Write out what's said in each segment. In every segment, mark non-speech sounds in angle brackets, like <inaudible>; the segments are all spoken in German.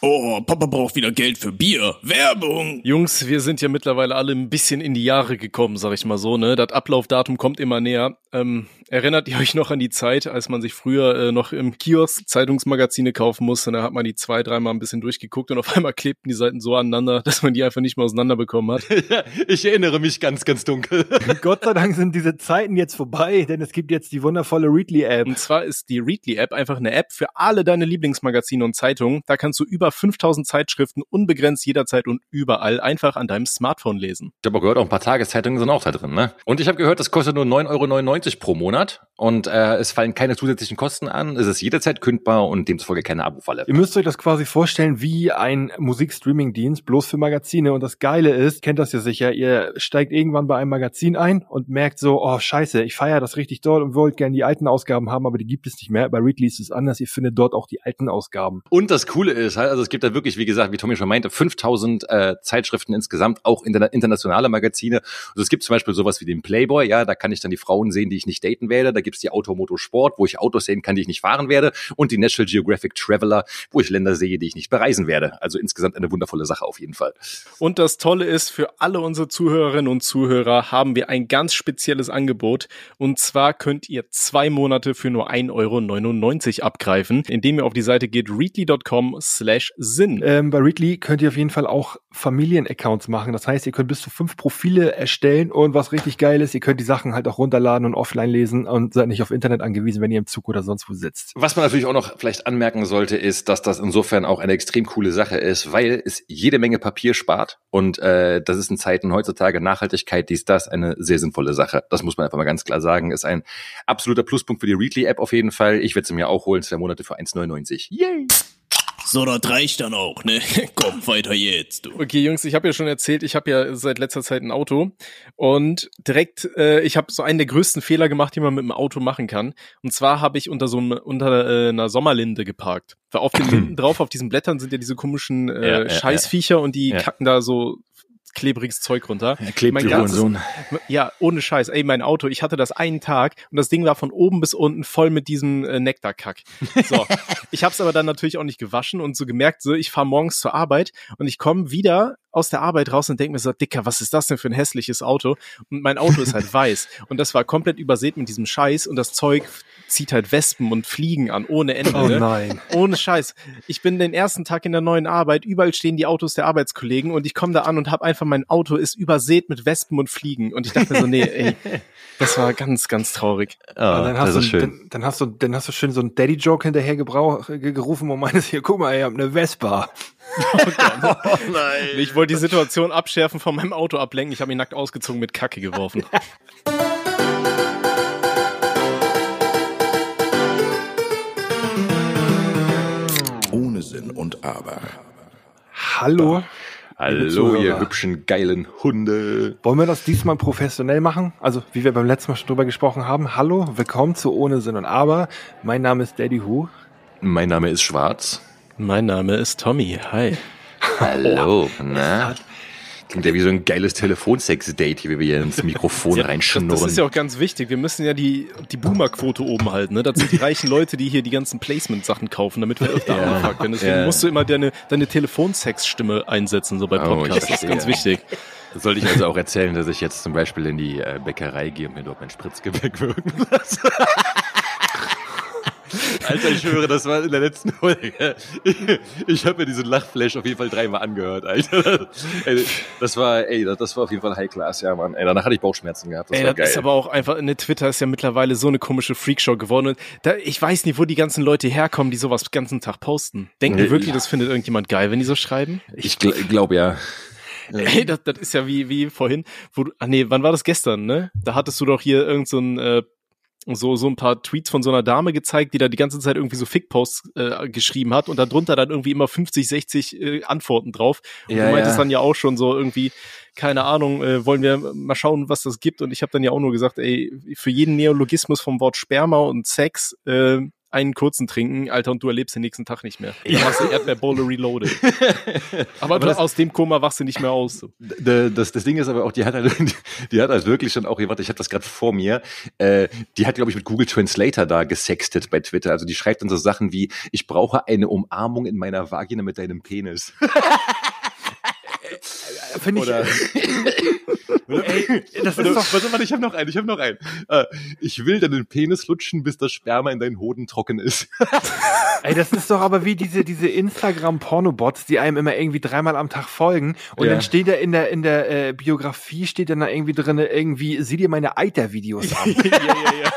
Oh, Papa braucht wieder Geld für Bier. Werbung! Jungs, wir sind ja mittlerweile alle ein bisschen in die Jahre gekommen, sag ich mal so, ne? Das Ablaufdatum kommt immer näher. Ähm, erinnert ihr euch noch an die Zeit, als man sich früher äh, noch im Kiosk Zeitungsmagazine kaufen musste? Da hat man die zwei, dreimal ein bisschen durchgeguckt und auf <laughs> einmal klebten die Seiten so aneinander, dass man die einfach nicht mehr auseinanderbekommen hat. <laughs> ja, ich erinnere mich ganz, ganz dunkel. <laughs> Gott sei Dank sind diese Zeiten jetzt vorbei, denn es gibt jetzt die wundervolle Readly-App. Und zwar ist die Readly-App einfach eine App für alle deine Lieblingsmagazine und Zeitungen. Da kannst du über 5000 Zeitschriften unbegrenzt jederzeit und überall einfach an deinem Smartphone lesen. Ich habe auch gehört, auch ein paar Tageszeitungen sind auch da drin, ne? Und ich habe gehört, das kostet nur 9,99 Euro pro Monat und äh, es fallen keine zusätzlichen Kosten an. Es ist jederzeit kündbar und demzufolge keine Abo-Falle. Ihr müsst euch das quasi vorstellen wie ein Musikstreaming-Dienst, bloß für Magazine. Und das Geile ist, kennt das ja sicher, ihr steigt irgendwann bei einem Magazin ein und merkt so, oh scheiße, ich feiere das richtig doll und wollt gerne die alten Ausgaben haben, aber die gibt es nicht mehr. Bei Readly ist es anders, ihr findet dort auch die alten Ausgaben. Und das Coole ist halt, also es gibt da wirklich, wie gesagt, wie Tommy schon meinte, 5000 äh, Zeitschriften insgesamt, auch inter internationale Magazine. Also es gibt zum Beispiel sowas wie den Playboy, ja, da kann ich dann die Frauen sehen, die ich nicht daten werde. Da gibt's die Automoto Sport, wo ich Autos sehen kann, die ich nicht fahren werde. Und die National Geographic Traveler, wo ich Länder sehe, die ich nicht bereisen werde. Also insgesamt eine wundervolle Sache auf jeden Fall. Und das Tolle ist, für alle unsere Zuhörerinnen und Zuhörer haben wir ein ganz spezielles Angebot. Und zwar könnt ihr zwei Monate für nur 1,99 Euro abgreifen, indem ihr auf die Seite geht readly.com slash Sinn. Ähm, bei Readly könnt ihr auf jeden Fall auch Familienaccounts machen. Das heißt, ihr könnt bis zu fünf Profile erstellen und was richtig geil ist, ihr könnt die Sachen halt auch runterladen und offline lesen und seid nicht auf Internet angewiesen, wenn ihr im Zug oder sonst wo sitzt. Was man natürlich auch noch vielleicht anmerken sollte, ist, dass das insofern auch eine extrem coole Sache ist, weil es jede Menge Papier spart und äh, das ist in Zeiten heutzutage Nachhaltigkeit, dies, das, eine sehr sinnvolle Sache. Das muss man einfach mal ganz klar sagen, ist ein absoluter Pluspunkt für die Readly-App auf jeden Fall. Ich werde sie mir auch holen, zwei Monate für 1,99. Yay! So, das reicht dann auch, ne? <laughs> Komm, weiter jetzt, du. Okay, Jungs, ich habe ja schon erzählt, ich habe ja seit letzter Zeit ein Auto und direkt, äh, ich habe so einen der größten Fehler gemacht, die man mit dem Auto machen kann. Und zwar habe ich unter so einem, unter äh, einer Sommerlinde geparkt. Weil auf den <clears throat> Linden drauf, auf diesen Blättern sind ja diese komischen äh, Ja, ja, Scheißviecher und die Ja. kacken da so klebriges Zeug runter. Er klebt Mein ganzes- Hurensohn. Ja, ohne Scheiß. Ey, mein Auto, ich hatte das einen Tag und das Ding war von oben bis unten voll mit diesem äh, Nektarkack. So, <laughs> ich habe es aber dann natürlich auch nicht gewaschen und so gemerkt, so ich fahre morgens zur Arbeit und ich komme wieder aus der Arbeit raus und denke mir so, Dicker, was ist das denn für ein hässliches Auto? Und mein Auto ist halt <laughs> weiß und das war komplett übersät mit diesem Scheiß und das Zeug zieht halt Wespen und Fliegen an ohne Ende. Oh ne? nein. Ohne Scheiß. Ich bin den ersten Tag in der neuen Arbeit, überall stehen die Autos der Arbeitskollegen und ich komme da an und habe einfach, mein Auto ist übersät mit Wespen und Fliegen. Und ich dachte mir so, nee, ey, <laughs> das war ganz, ganz traurig. Ah, Und dann hast das du, schön. Dann, dann hast du, dann hast du schön so einen Daddy-Joke hinterher gerufen und meintest hier, guck mal, ihr habt eine Vespa. <laughs> <laughs> Ich wollte die Situation abschärfen, von meinem Auto ablenken. Ich habe ihn nackt ausgezogen, mit Kacke geworfen. <laughs> Ohne Sinn und Aber. Hallo. Hallo, ihr hübschen, geilen Hunde. Wollen wir das diesmal professionell machen? Also, wie wir beim letzten Mal schon drüber gesprochen haben. Hallo, willkommen zu Ohne Sinn und Aber. Mein Name ist Daddy Who. Mein Name ist Schwarz. Mein Name ist Tommy. Hi. Hallo, na? Klingt ja wie so ein geiles Telefonsex-Date, wie wir hier ins Mikrofon Das, reinschnurren. das ist ja auch ganz wichtig. Wir müssen ja die, die Boomer-Quote oben halten. Ne? Das sind die reichen Leute, die hier die ganzen Placement-Sachen kaufen, damit wir öfter Ja. angefragt werden. Deswegen Ja. musst du immer deine, deine Telefonsex-Stimme einsetzen, so bei Oh, Podcasts. das ist ganz wichtig. Soll ich also auch erzählen, dass ich jetzt zum Beispiel in die äh, Bäckerei gehe und mir dort mein Spritzgebäck wirken lasse? <laughs> Alter, ich höre, das war in der letzten Folge. Ich, <laughs> ich habe mir diesen Lachflash auf jeden Fall dreimal angehört, Alter. Ey, das war, ey, das war auf jeden Fall High Class, ja, Mann. Ey, danach hatte ich Bauchschmerzen gehabt. Das Ey, war das geil. ist aber auch einfach, ne, Twitter ist ja mittlerweile so eine komische Freakshow geworden. Und da, ich weiß nicht, wo die ganzen Leute herkommen, die sowas den ganzen Tag posten. Denken die wirklich, das findet irgendjemand geil, wenn die so schreiben? ich gl glaube ja. <laughs> Ey, das, das ist ja wie, wie vorhin, wo du, ah nee, wann war das gestern, ne? Da hattest du doch hier irgend so äh, so, so ein paar Tweets von so einer Dame gezeigt, die da die ganze Zeit irgendwie so Fick-Posts äh, geschrieben hat und darunter dann irgendwie immer 50, 60 äh, Antworten drauf. Und Ja, du meintest ja. dann ja auch schon so irgendwie, keine Ahnung, äh, wollen wir mal schauen, was das gibt. Und ich habe dann ja auch nur gesagt, ey, für jeden Neologismus vom Wort Sperma und Sex äh, einen kurzen trinken, Alter, und du erlebst den nächsten Tag nicht mehr. Dann machst du Erdbeerbowl reloaded. <laughs> aber, du, aus dem Koma wachst du nicht mehr aus. So. Das, das Ding ist aber auch, die hat halt, <laughs> die hat halt wirklich schon auch, warte, ich habe das gerade vor mir, äh, die hat, glaube ich, mit Google Translator da gesextet bei Twitter. Also die schreibt dann so Sachen wie, ich brauche eine Umarmung in meiner Vagina mit deinem Penis. <laughs> Finde ich, <laughs> ey, das ist doch, warte, warte, ich habe noch einen, ich habe noch einen. Äh, ich will deinen Penis lutschen, bis das Sperma in deinen Hoden trocken ist. <laughs> ey, das ist doch aber wie diese, diese Instagram-Pornobots, die einem immer irgendwie dreimal am Tag folgen. Und Ja. dann steht da in der, in der äh, Biografie, steht dann da irgendwie drinne irgendwie, sieh dir meine Eiter-Videos an. <laughs> ja, ja, ja.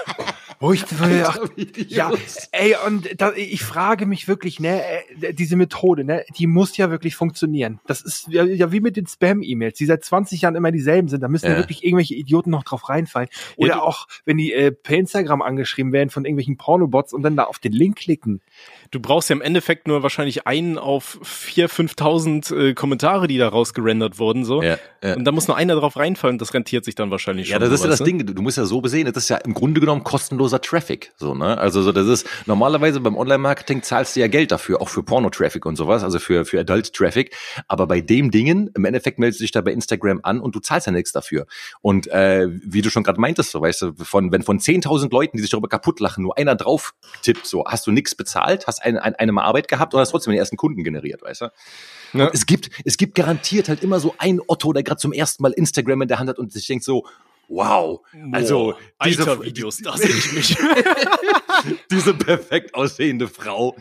Wo ich, ach, Ja, ey, und da, ich frage mich wirklich, ne, äh, diese Methode, ne, die muss ja wirklich funktionieren. Das ist ja, ja wie mit den Spam-E-Mails, die seit 20 Jahren immer dieselben sind. Da müssen ja. Ja. wirklich irgendwelche Idioten noch drauf reinfallen. Oder du- auch, wenn die äh, per Instagram angeschrieben werden von irgendwelchen Pornobots und dann da auf den Link klicken. Du brauchst ja im Endeffekt nur wahrscheinlich einen auf 4.000, 5.000 äh, Kommentare, die da rausgerendert wurden. so. Ja, ja. Und da muss nur einer drauf reinfallen, das rentiert sich dann wahrscheinlich Ja, schon. das so, ist ja das du? Ding. Du, du musst ja so besehen, das ist ja im Grunde genommen kostenloser Traffic. So, ne? Also so, das ist normalerweise beim Online-Marketing zahlst du ja Geld dafür, auch für Porno-Traffic und sowas, also für, für Adult-Traffic. Aber bei dem Dingen, im Endeffekt meldest du dich da bei Instagram an und du zahlst ja nichts dafür. Und äh, wie du schon gerade meintest, so weißt du, von, wenn von 10.000 Leuten, die sich darüber kaputt lachen, nur einer drauf tippt, so hast du nichts bezahlt, hast eine, eine, eine Mal Arbeit gehabt und hast trotzdem den ersten Kunden generiert, weißt du? Ja. Es gibt, es gibt garantiert halt immer so ein Otto, der gerade zum ersten Mal Instagram in der Hand hat und sich denkt so, wow, also Boah, diese, Videos, da sehe ich mich. <laughs> <laughs> diese perfekt aussehende Frau,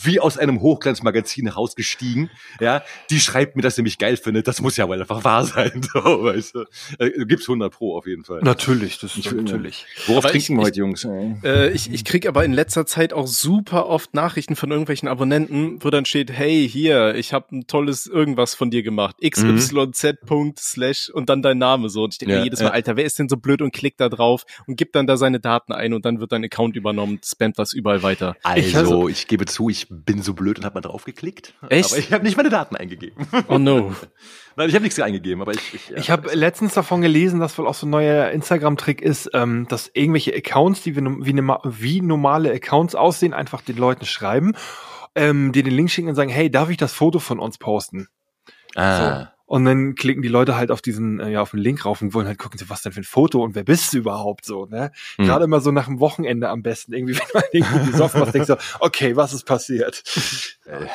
wie aus einem Hochglanzmagazin rausgestiegen, ja, die schreibt mir, dass sie mich geil findet, das muss ja wohl einfach wahr sein, <laughs> so, weißt du. Äh, gibt's 100 pro auf jeden Fall. Natürlich, das Ich- natürlich. Worauf Aber ich- trinken wir ich- heute, Jungs? Äh, ich ich krieg aber in letzter Zeit auch super oft Nachrichten von irgendwelchen Abonnenten, wo dann steht, hey, hier, ich habe ein tolles irgendwas von dir gemacht. XYZ. slash und dann dein Name so. Und ich denke Ja, mir jedes Mal, ja. Alter, wer ist denn so blöd und klickt da drauf und gibt dann da seine Daten ein und dann wird dein Account übernommen, spammt das überall weiter. <laughs> Also, also- ich gebe zu, ich bin so blöd und habe mal draufgeklickt. Echt? Aber ich habe nicht meine Daten eingegeben. Oh no. <laughs> Nein, ich habe nichts eingegeben, aber ich. Ich, ja. Ich habe letztens davon gelesen, dass wohl auch so ein neuer Instagram-Trick ist, ähm, dass irgendwelche Accounts, die wie, wie, wie normale Accounts aussehen, einfach den Leuten schreiben, ähm, die den Link schicken und sagen, hey, darf ich das Foto von uns posten? ah. Und dann klicken die Leute halt auf diesen, äh, ja, auf den Link rauf und wollen halt gucken, so, was denn für ein Foto und wer bist du überhaupt so, ne? Hm. Gerade immer so nach dem Wochenende am besten, irgendwie, <laughs> wenn man irgendwie besoffen was denkt, so, okay, was ist passiert? Äh.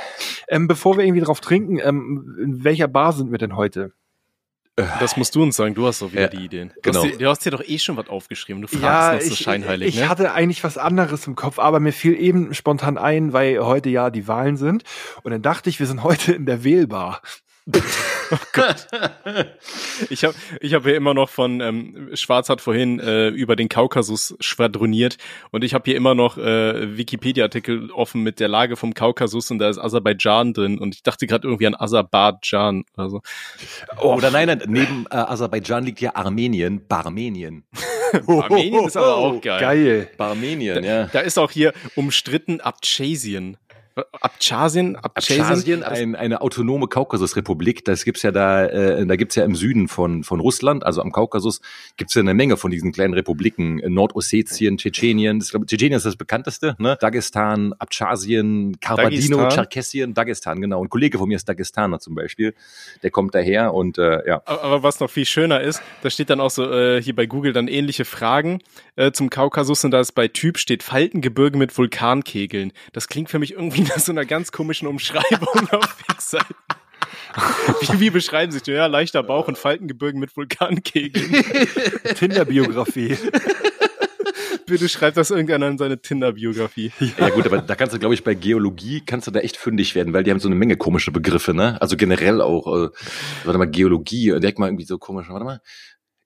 ähm, bevor wir irgendwie drauf trinken, ähm, in welcher Bar sind wir denn heute? Das musst du uns sagen, du hast doch wieder Ja, die Ideen. Du, genau. hast dir, du hast dir doch eh schon was aufgeschrieben. Du fragst Ja, noch so ich, scheinheilig, ich ne? hatte eigentlich was anderes im Kopf, aber mir fiel eben spontan ein, weil heute ja die Wahlen sind. Und dann dachte ich, wir sind heute in der Wählbar. <laughs> Ich habe ich hab hier immer noch von, ähm, Schwarz hat vorhin äh, über den Kaukasus schwadroniert und ich habe hier immer noch äh, Wikipedia-Artikel offen mit der Lage vom Kaukasus und da ist Aserbaidschan drin und ich dachte gerade irgendwie an Aserbaidschan oder so. Oder nein, nein, neben äh, Aserbaidschan liegt ja Armenien, Barmenien. <laughs> Armenien ist aber auch geil. Geil. Barmenien, ja. Da ist auch hier umstritten Abchasien. Abchasien? Abchasien? Abchasien, ein, eine autonome Kaukasusrepublik. Das gibt's ja da, äh, da gibt's ja im Süden von von Russland, also am Kaukasus, gibt's ja eine Menge von diesen kleinen Republiken. Nordossetien, Tschetschenien, das, glaub, Tschetschenien ist das bekannteste, ne? Dagestan, Abchasien, Dagestan. Tscherkessien, Dagestan, genau. Ein Kollege von mir ist Dagestaner zum Beispiel. Der kommt daher und äh, ja. Aber aber was noch viel schöner ist, da steht dann auch so äh, hier bei Google dann ähnliche Fragen äh, zum Kaukasus und da ist bei Typ steht Faltengebirge mit Vulkankegeln. Das klingt für mich irgendwie <laughs> so einer ganz komischen Umschreibung auf Webseiten. Wie, wie beschreiben sich die? Ja, leichter Bauch und Faltengebirgen mit Vulkankegeln. <laughs> Tinder-Biografie. <laughs> Bitte schreibt das irgendeiner in seine Tinder-Biografie. Ja gut, aber da kannst du, glaube ich, bei Geologie kannst du da echt fündig werden, weil die haben so eine Menge komische Begriffe, ne? Also generell auch, äh, warte mal, Geologie, denk mal irgendwie so komisch, warte mal.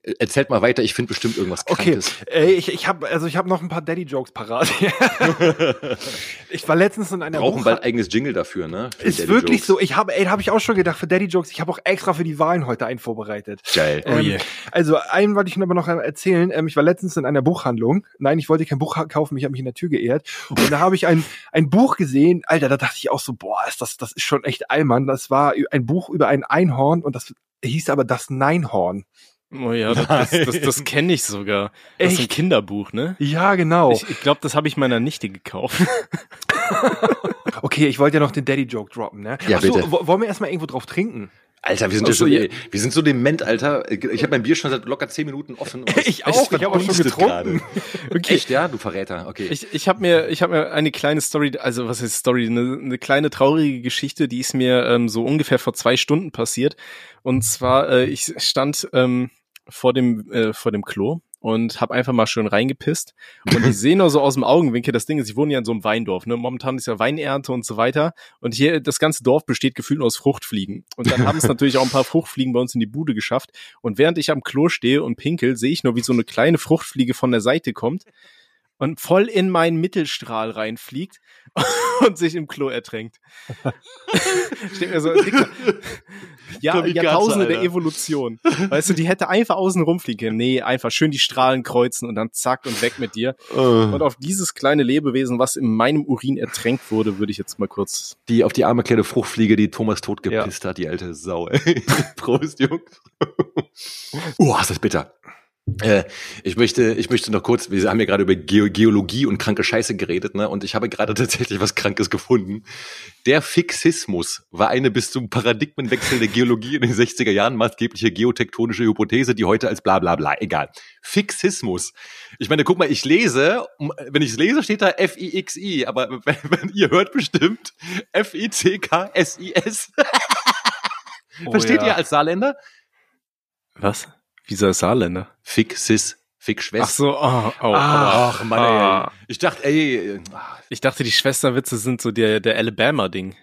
Äh, Erzählt mal weiter, ich finde bestimmt irgendwas Okay, Krankes. ey, ich, ich habe also ich habe noch ein paar Daddy-Jokes parat. <laughs> ich war letztens in einer Brauchen Buch- bald eigenes Jingle dafür, ne? Für Ist Daddy wirklich Jokes. so. Ich habe, ey, habe ich auch schon gedacht für Daddy Jokes. Ich habe auch extra für die Wahlen heute einen vorbereitet. Geil. Oh Ähm, je. Also einen wollte ich Ihnen aber noch erzählen. Ähm, ich war letztens in einer Buchhandlung. Nein, ich wollte kein Buch kaufen. Ich habe mich in der Tür geehrt. Und da habe ich ein ein Buch gesehen. Alter, da dachte ich auch so, boah, ist das das ist schon echt Allmann. Das war ein Buch über ein Einhorn und das hieß aber das Neinhorn. Oh ja, das, das, das, das kenne ich sogar. Das ist ein Echt? Kinderbuch, ne? Ja, genau. Ich, ich glaube, das habe ich meiner Nichte gekauft. <laughs> okay, ich wollte ja noch den Daddy-Joke droppen, ne? Ja, Ach so, bitte. wo- wollen wir erstmal irgendwo drauf trinken? Alter, wir sind, ja so, schon, ja. wir sind so dement, Alter. Ich habe mein Bier schon seit locker zehn Minuten offen. <laughs> Ich auch, ich habe auch schon getrunken. <laughs> Okay. Echt, ja? Du Verräter, okay. Ich, ich habe mir, ich hab mir eine kleine Story, also was heißt Story, eine, eine kleine traurige Geschichte, die ist mir ähm, so ungefähr vor zwei Stunden passiert. Und zwar, äh, ich stand ähm, vor dem äh, vor dem Klo und habe einfach mal schön reingepisst. Und ich <laughs> sehe nur so aus dem Augenwinkel, das Ding ist, ich wohne ja in so einem Weindorf, ne? Momentan ist ja Weinernte und so weiter. Und hier, das ganze Dorf besteht gefühlt nur aus Fruchtfliegen. Und dann haben es <laughs> natürlich auch ein paar Fruchtfliegen bei uns in die Bude geschafft. Und während ich am Klo stehe und pinkel, sehe ich nur, wie so eine kleine Fruchtfliege von der Seite kommt und voll in meinen Mittelstrahl reinfliegt <laughs> und sich im Klo ertränkt. <laughs> Steht mir so, Dicker, <laughs> ja, Jahrtausende der. Evolution. Weißt du, die hätte einfach außen rumfliegen können. Nee, einfach schön die Strahlen kreuzen und dann zack und weg mit dir. Und auf dieses kleine Lebewesen, was in meinem Urin ertränkt wurde, würde ich jetzt mal kurz. Die auf die arme kleine Fruchtfliege, die Thomas tot gepisst hat, die alte Sau. ey. Prost, Jungs. Oh, ist das bitter. Äh, ich möchte, ich möchte noch kurz, wir haben ja gerade über Geo Geologie und kranke Scheiße geredet, ne? Und ich habe gerade <laughs> tatsächlich was Krankes gefunden. Der Fixismus war eine bis zum Paradigmenwechsel der Geologie in den 60er Jahren maßgebliche geotektonische Hypothese, die heute als bla bla bla, egal. Fixismus. Ich meine, guck mal, ich lese, wenn ich es lese, steht da F-I-X-I, aber wenn, <laughs> wenn ihr hört bestimmt F-I-C-K-S-I-S. <laughs> Versteht ja. ihr als Saarländer? Was? Dieser Saarländer. Fixis, Fick Ach Schwester. so, oh, oh, Ach, Mann, ey. ah. Ich dachte, ey, Ich dachte, die Schwesterwitze sind so der, der Alabama-Ding.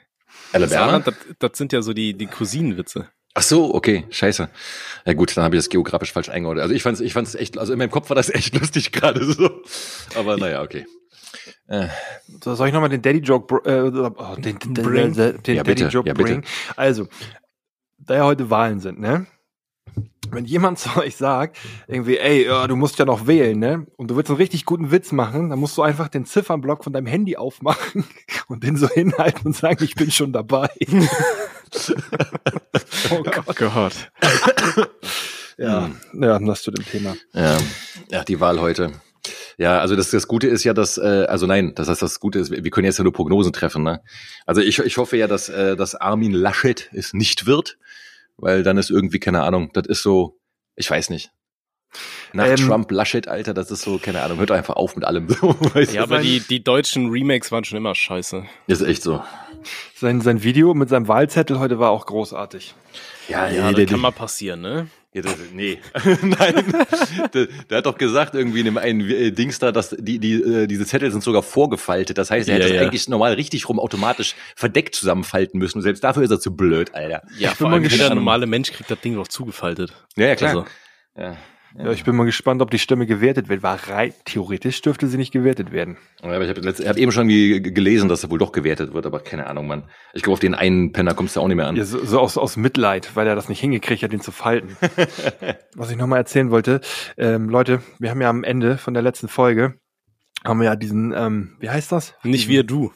Alabama? Saarland, das, das sind ja so die, die Cousinenwitze. Ach so, okay, scheiße. Ja gut, dann habe ich das geografisch falsch eingeordnet. Also ich fand's, ich fand's echt, also in meinem Kopf war das echt <laughs> lustig gerade so. Aber naja, okay. Äh, So, soll ich nochmal den Daddy-Joke äh, oh, den, den, Bring. den, den Ja, bitte, Daddy-Joke ja, bitte. bring? Also, da ja heute Wahlen sind, ne? Wenn jemand <laughs> zu euch sagt, irgendwie, ey, ja, du musst ja noch wählen, ne? Und du willst einen richtig guten Witz machen, dann musst du einfach den Ziffernblock von deinem Handy aufmachen <laughs> und den so hinhalten und sagen, ich bin schon dabei. <laughs> oh Gott. Gott. Ja, ja, das zu dem Thema. ja, ja, die Wahl heute. Ja, also das, das Gute ist ja, dass, äh, also nein, das heißt, das Gute ist, wir können jetzt ja nur Prognosen treffen. Ne? Also ich, ich hoffe ja, dass, äh, dass Armin Laschet es nicht wird, weil dann ist irgendwie, keine Ahnung, das ist so, ich weiß nicht. Nach Ähm, Trump, Laschet, Alter, das ist so, keine Ahnung, hört doch einfach auf mit allem. <laughs> So, weißt Ja, aber die, die deutschen Remakes waren schon immer scheiße. ist echt so. Sein, sein Video mit seinem Wahlzettel heute war auch großartig. Ja, Ja, der, das kann mal passieren, ne? Ja, das, nee, <laughs> nein. der, der hat doch gesagt irgendwie in dem einen äh, Dings da, dass die, die, äh, diese Zettel sind sogar vorgefaltet. Das heißt, er Ja, hätte es ja. eigentlich normal richtig rum automatisch verdeckt zusammenfalten müssen. Und selbst dafür ist er zu blöd, Alter. Ja, bin vor mal allem gespannt. normale Mensch kriegt das Ding doch zugefaltet. Ja, ja, klar. Also, Ja. Ja, ich bin mal gespannt, ob die Stimme gewertet wird, weil rein theoretisch dürfte sie nicht gewertet werden. Aber ich habe hab eben schon gelesen, dass er wohl doch gewertet wird, aber keine Ahnung, Mann. Ich glaube, auf den einen Penner kommst du auch nicht mehr an. Ja, so, so aus, aus Mitleid, weil er das nicht hingekriegt hat, den zu falten. <laughs> Was ich nochmal erzählen wollte, ähm, Leute, wir haben ja am Ende von der letzten Folge, haben wir ja diesen, ähm, wie heißt das? nicht wir, du.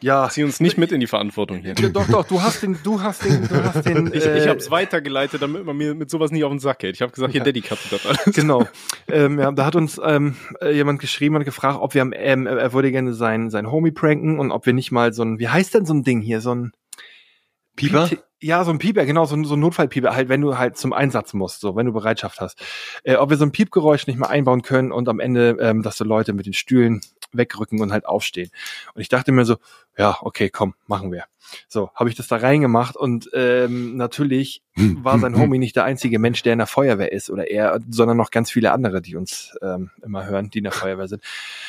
Ja, Zieh uns nicht mit in die Verantwortung hier. Ja, doch, doch, du hast den, du hast den, du hast den. <laughs> Ich, äh, ich hab's weitergeleitet, damit man mir mit sowas nicht auf den Sack geht. Ich habe gesagt, hier, Daddy cutte das alles. Genau. ähm, ja, da hat uns ähm, äh, jemand geschrieben und gefragt, ob wir am, ähm, er würde gerne sein, sein Homie pranken und ob wir nicht mal so ein, wie heißt denn so ein Ding hier, so ein Pieper? Ja, so ein Pieper, genau, so ein, so ein Notfallpieper, halt, wenn du halt zum Einsatz musst, so, wenn du Bereitschaft hast. Äh, ob wir so ein Piepgeräusch nicht mal einbauen können und am Ende, ähm, dass so Leute mit den Stühlen wegrücken und halt aufstehen. Und ich dachte mir so, ja, okay, komm, machen wir. So, habe ich das da reingemacht und ähm, natürlich war sein Homie nicht der einzige Mensch, der in der Feuerwehr ist oder er, sondern noch ganz viele andere, die uns ähm, immer hören, die in der Feuerwehr sind.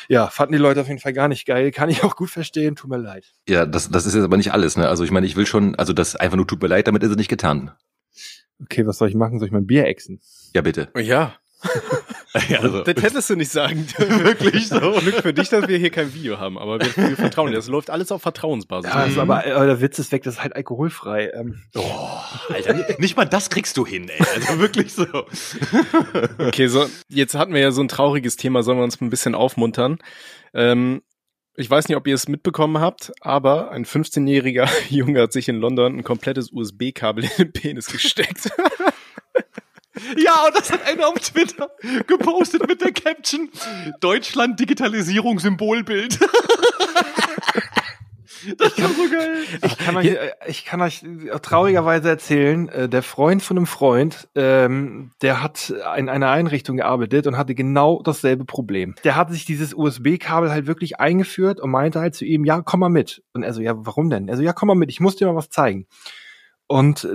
Ja, fanden die Leute auf jeden Fall gar nicht geil, kann ich auch gut verstehen, tut mir leid. Ja, das, das ist jetzt aber nicht alles, ne? Also ich meine, ich will schon, also das einfach nur tut mir leid, damit ist es nicht getan. Okay, was soll ich machen? Soll ich mein Bier exen? Ja, bitte. Ja, <laughs> Ja, also, das hättest du nicht sagen <laughs> dürfen. Wirklich so? Glück für dich, dass wir hier kein Video haben, aber wir, wir vertrauen dir. Das läuft alles auf Vertrauensbasis. Ja, also, aber, aber der Witz ist weg, das ist halt alkoholfrei. Ähm, oh, Alter, nicht mal das kriegst du hin, ey. Also wirklich so. <laughs> Okay, so, jetzt hatten wir ja so ein trauriges Thema, sollen wir uns ein bisschen aufmuntern. Ähm, ich weiß nicht, ob ihr es mitbekommen habt, aber ein 15-jähriger Junge hat sich in London ein komplettes USB-Kabel in den Penis gesteckt. Ja, und das hat einer auf Twitter gepostet mit der Caption Deutschland Digitalisierung Symbolbild. <laughs> Das war so geil. Ich kann euch, äh, ich kann euch traurigerweise erzählen, äh, der Freund von einem Freund, ähm, der hat in einer Einrichtung gearbeitet und hatte genau dasselbe Problem. Der hatte sich dieses USB-Kabel halt wirklich eingeführt und meinte halt zu ihm, ja, komm mal mit. Und er so, ja, warum denn? Er so, ja, komm mal mit, ich muss dir mal was zeigen. Und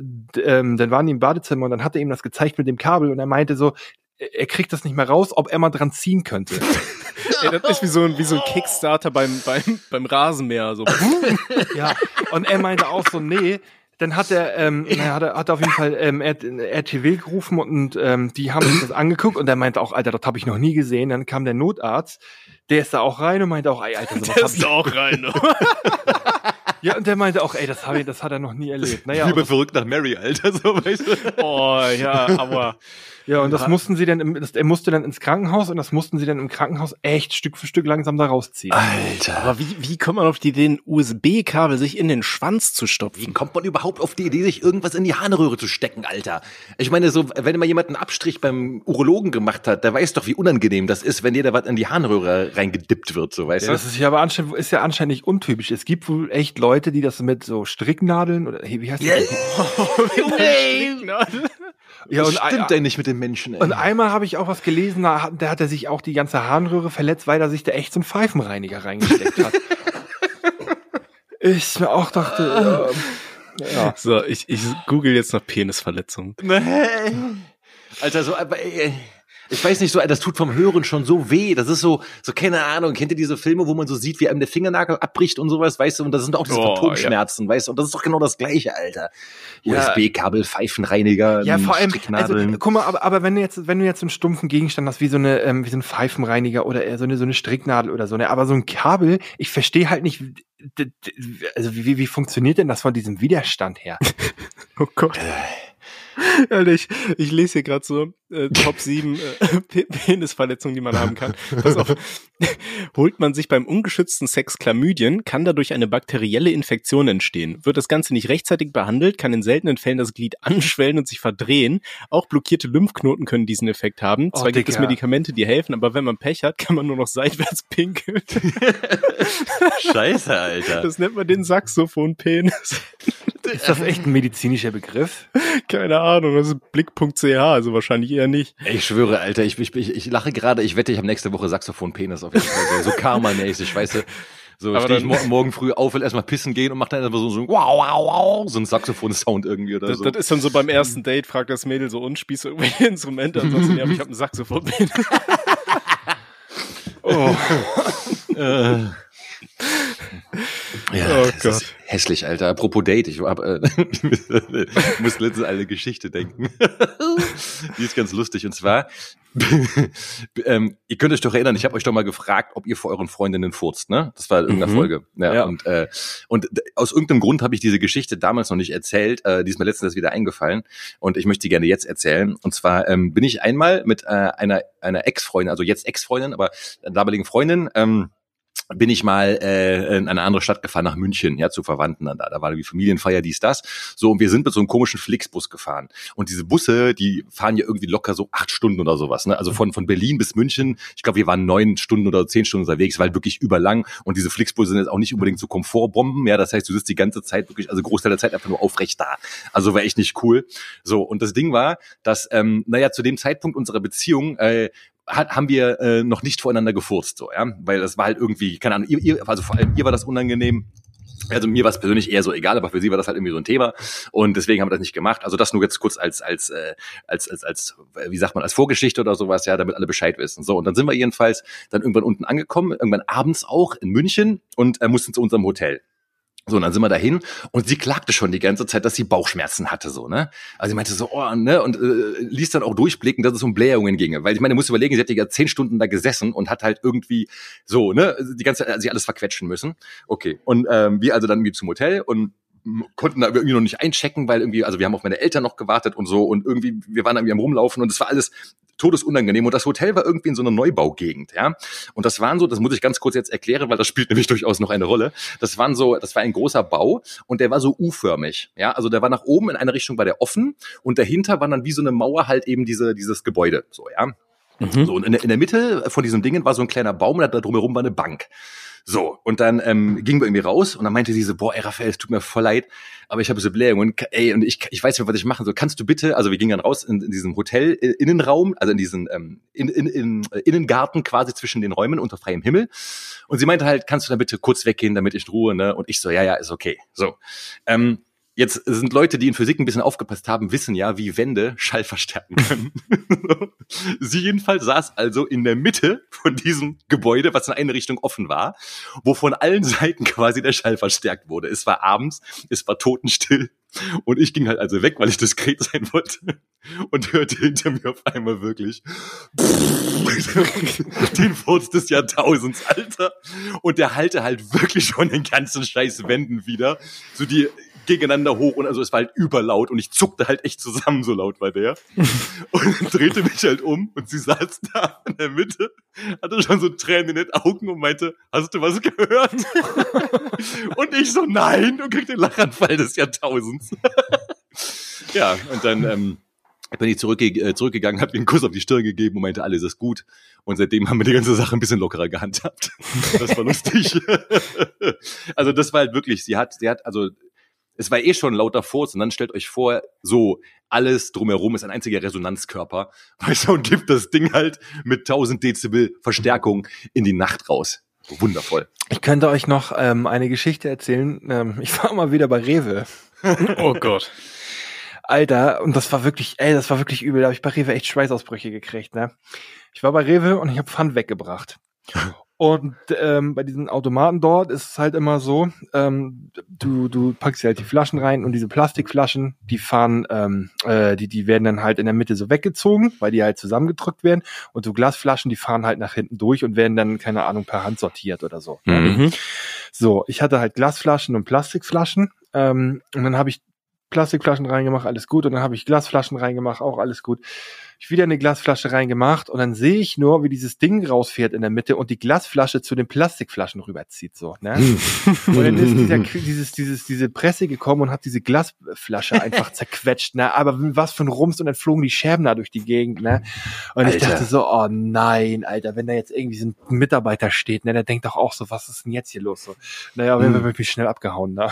ähm, dann waren die im Badezimmer und dann hat er ihm das gezeigt mit dem Kabel und er meinte so, er kriegt das nicht mehr raus, ob er mal dran ziehen könnte. <laughs> Ey, das ist wie so ein, wie so ein Kickstarter beim, beim, beim Rasenmäher. So. <laughs> ja, und er meinte auch so, nee, dann hat er, ähm, er hat, er hat auf jeden Fall ähm, RTW gerufen und ähm, die haben sich das angeguckt und er meinte auch, Alter, das habe ich noch nie gesehen. Dann kam der Notarzt, der ist da auch rein und meinte auch, ey, Alter, sowas Der ist da auch rein. <laughs> Ja, und der meinte auch, ey, das, hab ich, das hat er noch nie erlebt. Naja, Lieber verrückt nach Mary, Alter, so weißt du. Oh, ja, aber ja, und das mussten sie dann, im, das, er musste dann ins Krankenhaus und das mussten sie dann im Krankenhaus echt Stück für Stück langsam da rausziehen. Alter. Aber wie, wie kommt man auf die Idee, ein USB-Kabel sich in den Schwanz zu Wie stopfen? kommt man überhaupt auf die Idee, sich irgendwas in die Harnröhre zu stecken, Alter? Ich meine, so, wenn mal jemand einen Abstrich beim Urologen gemacht hat, der weiß doch, wie unangenehm das ist, wenn dir da was in die Harnröhre reingedippt wird, so weißt Ja, das ist ja aber anscheinend, ist ja anscheinend nicht untypisch. Es gibt wohl echt Leute, die das mit so Stricknadeln oder hey, wie heißt das? <laughs> du? <laughs> Ja, und, stimmt denn nicht mit den Menschen, ey. und einmal habe ich auch was gelesen, da hat, da hat er sich auch die ganze Harnröhre verletzt, weil er sich da echt so einen Pfeifenreiniger reingesteckt hat. <laughs> ich mir auch dachte, äh, ja. So, ich, ich google jetzt nach Penisverletzung. Nee. <laughs> Alter, so, aber, ey, ich weiß nicht, so, das tut vom Hören schon so weh. Das ist so, so, keine Ahnung, kennt ihr diese Filme, wo man so sieht, wie einem der Fingernagel abbricht und sowas, weißt du, und das sind auch diese Oh, Phantomschmerzen, weißt du, und das ist doch genau das Gleiche, Alter. Ja. USB-Kabel, Pfeifenreiniger, Ja, vor allem, also, guck mal, aber, aber wenn du jetzt, wenn du jetzt so einen stumpfen Gegenstand hast, wie so eine, ähm, wie so ein Pfeifenreiniger oder eher so eine, so eine Stricknadel oder so, ne, aber so ein Kabel, ich verstehe halt nicht, also wie, wie, wie funktioniert denn das von diesem Widerstand her? <laughs> Oh Gott. Alter, ich, ich lese hier gerade so äh, Top 7 äh, <laughs> Pe- Penisverletzungen, die man haben kann. Pass auf. <laughs> Holt man sich beim ungeschützten Sex Chlamydien, kann dadurch eine bakterielle Infektion entstehen. Wird das Ganze nicht rechtzeitig behandelt, kann in seltenen Fällen das Glied anschwellen und sich verdrehen. Auch blockierte Lymphknoten können diesen Effekt haben. Oh, Zwar gibt es. Medikamente, die helfen, aber wenn man Pech hat, kann man nur noch seitwärts <laughs> pinkeln. Scheiße, Alter. Das nennt man den Saxophon-Penis. Ist das echt ein medizinischer Begriff? Keine Ahnung, das ist blick.ch, also wahrscheinlich eher nicht. Ich schwöre, Alter, ich, ich, ich, ich lache gerade, ich wette, ich habe nächste Woche Saxophon-Penis auf jeden Fall. So, Karma-mäßig, <laughs> weißt du. So stehe ich mor morgen früh auf, will erstmal pissen gehen und mach dann einfach so, so wow, wow, wow, so ein Saxophon-Sound irgendwie oder Das, so. das ist dann so beim ersten Date, fragt das Mädel so und spießt irgendwelche <laughs> Instrumente. Ansonsten, ja, ich habe ein Saxophon. <laughs> Oh. Äh. Ja, Oh Gott. hässlich, Alter. Apropos Date, ich hab, äh, <laughs> muss letztens eine Geschichte denken. <laughs> Die ist ganz lustig. Und zwar, <laughs> ähm, ihr könnt euch doch erinnern, ich habe euch doch mal gefragt, ob ihr vor euren Freundinnen furzt, ne? Das war in irgendeiner Mhm. Folge. Ja, Ja. Und, äh, und aus irgendeinem Grund habe ich diese Geschichte damals noch nicht erzählt. Äh, die ist mir letztens wieder eingefallen. Und ich möchte die gerne jetzt erzählen. Und zwar ähm, bin ich einmal mit äh, einer, einer Ex-Freundin, also jetzt Ex-Freundin, aber damaligen Freundin, ähm, bin ich mal äh, in eine andere Stadt gefahren, nach München, ja, zu Verwandten dann da. Da war irgendwie Familienfeier, dies, das. So, und wir sind mit so einem komischen Flixbus gefahren. Und diese Busse, die fahren ja irgendwie locker so acht Stunden oder sowas. Ne? Also von, von Berlin bis München, ich glaube, wir waren neun Stunden oder zehn Stunden unterwegs, weil wirklich überlang. Und diese Flixbusse sind jetzt auch nicht unbedingt so Komfortbomben. Ja, das heißt, du sitzt die ganze Zeit wirklich, also Großteil der Zeit einfach nur aufrecht da. Also war echt nicht cool. So, und das Ding war, dass, ähm, naja, zu dem Zeitpunkt unserer Beziehung äh, hat, haben wir äh, noch nicht voreinander gefurzt, so, ja, weil das war halt irgendwie, keine Ahnung, ihr, ihr, also vor allem ihr war das unangenehm. Also mir war es persönlich eher so egal, aber für sie war das halt irgendwie so ein Thema und deswegen haben wir das nicht gemacht. Also das nur jetzt kurz als als äh, als als als wie sagt man als Vorgeschichte oder sowas, ja, damit alle Bescheid wissen. So und dann sind wir jedenfalls dann irgendwann unten angekommen, irgendwann abends auch in München und äh, mussten zu unserem Hotel. So, und dann sind wir dahin und sie klagte schon die ganze Zeit, dass sie Bauchschmerzen hatte, so, ne? Also sie meinte so, oh, ne? Und äh, ließ dann auch durchblicken, dass es um Blähungen ginge. Weil ich meine, du musst überlegen, sie hat ja zehn Stunden da gesessen und hat halt irgendwie so, ne, die ganze Zeit sich alles verquetschen müssen. Okay. Und ähm, wir also dann irgendwie zum Hotel und konnten da irgendwie noch nicht einchecken, weil irgendwie, also wir haben auf meine Eltern noch gewartet und so und irgendwie, wir waren irgendwie am rumlaufen und es war alles todesunangenehm. Und das Hotel war irgendwie in so einer Neubaugegend, ja. Und das waren so, das muss ich ganz kurz jetzt erklären, weil das spielt <laughs> nämlich durchaus noch eine Rolle. Das waren so, das war ein großer Bau und der war so U-förmig, ja. Also der war nach oben in eine Richtung war der offen und dahinter war dann wie so eine Mauer halt eben diese, dieses Gebäude, so, ja. Mhm. So, und in der, in der Mitte von diesem Dingen war so ein kleiner Baum und da drumherum war eine Bank. So, und dann ähm, gingen wir irgendwie raus und dann meinte sie so, boah, ey, Raphael, es tut mir voll leid, aber ich habe so Blähungen ey, und ich, ich weiß nicht, was ich machen soll. Kannst du bitte, also wir gingen dann raus in, in diesem Hotel äh, Innenraum, also in diesen ähm, in, in, in, äh, Innengarten quasi zwischen den Räumen unter freiem Himmel. Und sie meinte halt, kannst du da bitte kurz weggehen, damit ich in Ruhe, ne? Und ich so, ja, ja, ist okay. So. Ähm, Jetzt sind Leute, die in Physik ein bisschen aufgepasst haben, wissen ja, wie Wände Schall verstärken können. <laughs> Sie jedenfalls saß also in der Mitte von diesem Gebäude, was in eine Richtung offen war, wo von allen Seiten quasi der Schall verstärkt wurde. Es war abends, es war totenstill und ich ging halt also weg, weil ich diskret sein wollte und hörte hinter mir auf einmal wirklich <laughs> den Furz des Jahrtausends, Alter. Und der halte halt wirklich schon den ganzen scheiß Wänden wieder. So die gegeneinander hoch und also es war halt überlaut und ich zuckte halt echt zusammen, so laut war der. <laughs> Und drehte mich halt um und sie saß da in der Mitte, hatte schon so Tränen in den Augen und meinte, hast du was gehört? <laughs> und ich so, nein, und krieg den Lachanfall des Jahrtausends. <laughs> ja, und dann ähm, bin ich zurückge äh, zurückgegangen, habe einen Kuss auf die Stirn gegeben und meinte, alles ist gut. Und seitdem haben wir die ganze Sache ein bisschen lockerer gehandhabt. Das war lustig. also das war halt wirklich, sie hat, sie hat, also es war eh schon lauter Furz und dann stellt euch vor, so alles drumherum ist ein einziger Resonanzkörper, <laughs> weißt du, und gibt das Ding halt mit 1000 Dezibel Verstärkung in die Nacht raus. Wundervoll. Ich könnte euch noch ähm, eine Geschichte erzählen. Ähm, <laughs> ich war mal wieder bei Rewe. Oh Gott. Alter, und das war wirklich, ey, das war wirklich übel. Da habe ich bei Rewe echt Schweißausbrüche gekriegt, ne? Ich war bei Rewe und ich habe Pfand weggebracht. <laughs> Und ähm, bei diesen Automaten dort ist es halt immer so, ähm, du, du packst dir halt die Flaschen rein und diese Plastikflaschen, die fahren, ähm, äh, die, die werden dann halt in der Mitte so weggezogen, weil die halt zusammengedrückt werden. Und so Glasflaschen, die fahren halt nach hinten durch und werden dann, keine Ahnung, per Hand sortiert oder so. Mhm. So, ich hatte halt Glasflaschen und Plastikflaschen. Ähm, und dann habe ich Plastikflaschen reingemacht, alles gut. Und dann habe ich Glasflaschen reingemacht, auch alles gut. Ich wieder eine Glasflasche reingemacht und dann sehe ich nur, wie dieses Ding rausfährt in der Mitte und die Glasflasche zu den Plastikflaschen rüberzieht, so, ne? <laughs> Und dann ist dieser, dieses, dieses, diese Presse gekommen und hat diese Glasflasche einfach <laughs> zerquetscht, ne? Aber was für ein Rums und dann flogen die Scherben da durch die Gegend, ne? Und ich Alter. dachte so, oh nein, Alter, wenn da jetzt irgendwie so ein Mitarbeiter steht, ne, der denkt doch auch so, was ist denn jetzt hier los? So, naja, wir wirklich schnell abgehauen, ne? <laughs>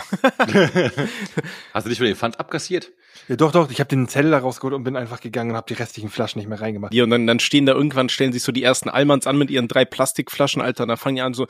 Hast du nicht für den Pfand abkassiert? Ja, doch, doch, ich habe den Zettel da rausgeholt und bin einfach gegangen und habe die restlichen Flaschen nicht mehr reingemacht. Ja, und dann, dann stehen da irgendwann, stellen sich so die ersten Allmanns an mit ihren drei Plastikflaschen, Alter, und dann fangen die an so,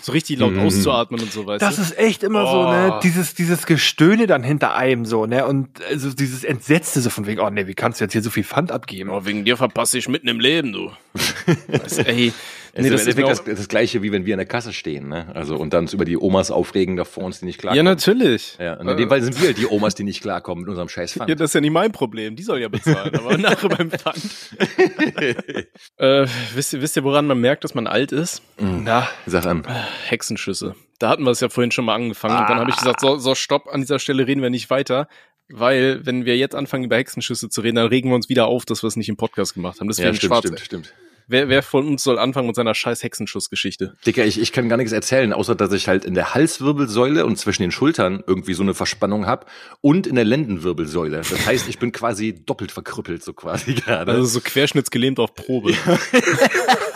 so richtig laut Mhm. auszuatmen und so, weißt Das du? ist echt immer so, Oh. ne, dieses, dieses Gestöhne dann hinter einem so, ne, und also dieses Entsetzte so von wegen, oh ne, wie kannst du jetzt hier so viel Pfand abgeben? Oh, wegen dir verpasse ich mitten im Leben, du. <laughs> weißt, du, ey, Es nee, ist das im ist Endeffekt auch, das, das gleiche, wie wenn wir an der Kasse stehen, ne? Also und dann uns über die Omas aufregen, da vor uns, die nicht Ja, klarkommen. natürlich. Ja, und in dem Fall sind wir halt die Omas, die nicht klarkommen mit unserem scheiß Pfand. Ja, das ist ja nicht mein Problem. Die soll ja bezahlen, aber <laughs> nachher beim Pfand. <laughs> Äh, wisst, ihr, wisst ihr, woran man merkt, dass man alt ist? Na, Sag an. Hexenschüsse. Da hatten wir es ja vorhin schon mal angefangen. Und dann habe ich gesagt, so, so, stopp, an dieser Stelle reden wir nicht weiter. Weil, wenn wir jetzt anfangen, über Hexenschüsse zu reden, dann regen wir uns wieder auf, dass wir es nicht im Podcast gemacht haben. Deswegen Ja, stimmt, schwarz. stimmt, stimmt. Wer, wer von uns soll anfangen mit seiner scheiß Hexenschussgeschichte? Dicker, ich, ich kann gar nichts erzählen, außer dass ich halt in der Halswirbelsäule und zwischen den Schultern irgendwie so eine Verspannung hab und in der Lendenwirbelsäule. Das heißt, ich bin quasi doppelt verkrüppelt, so quasi <laughs> gerade. Also so querschnittsgelähmt auf Probe. <laughs>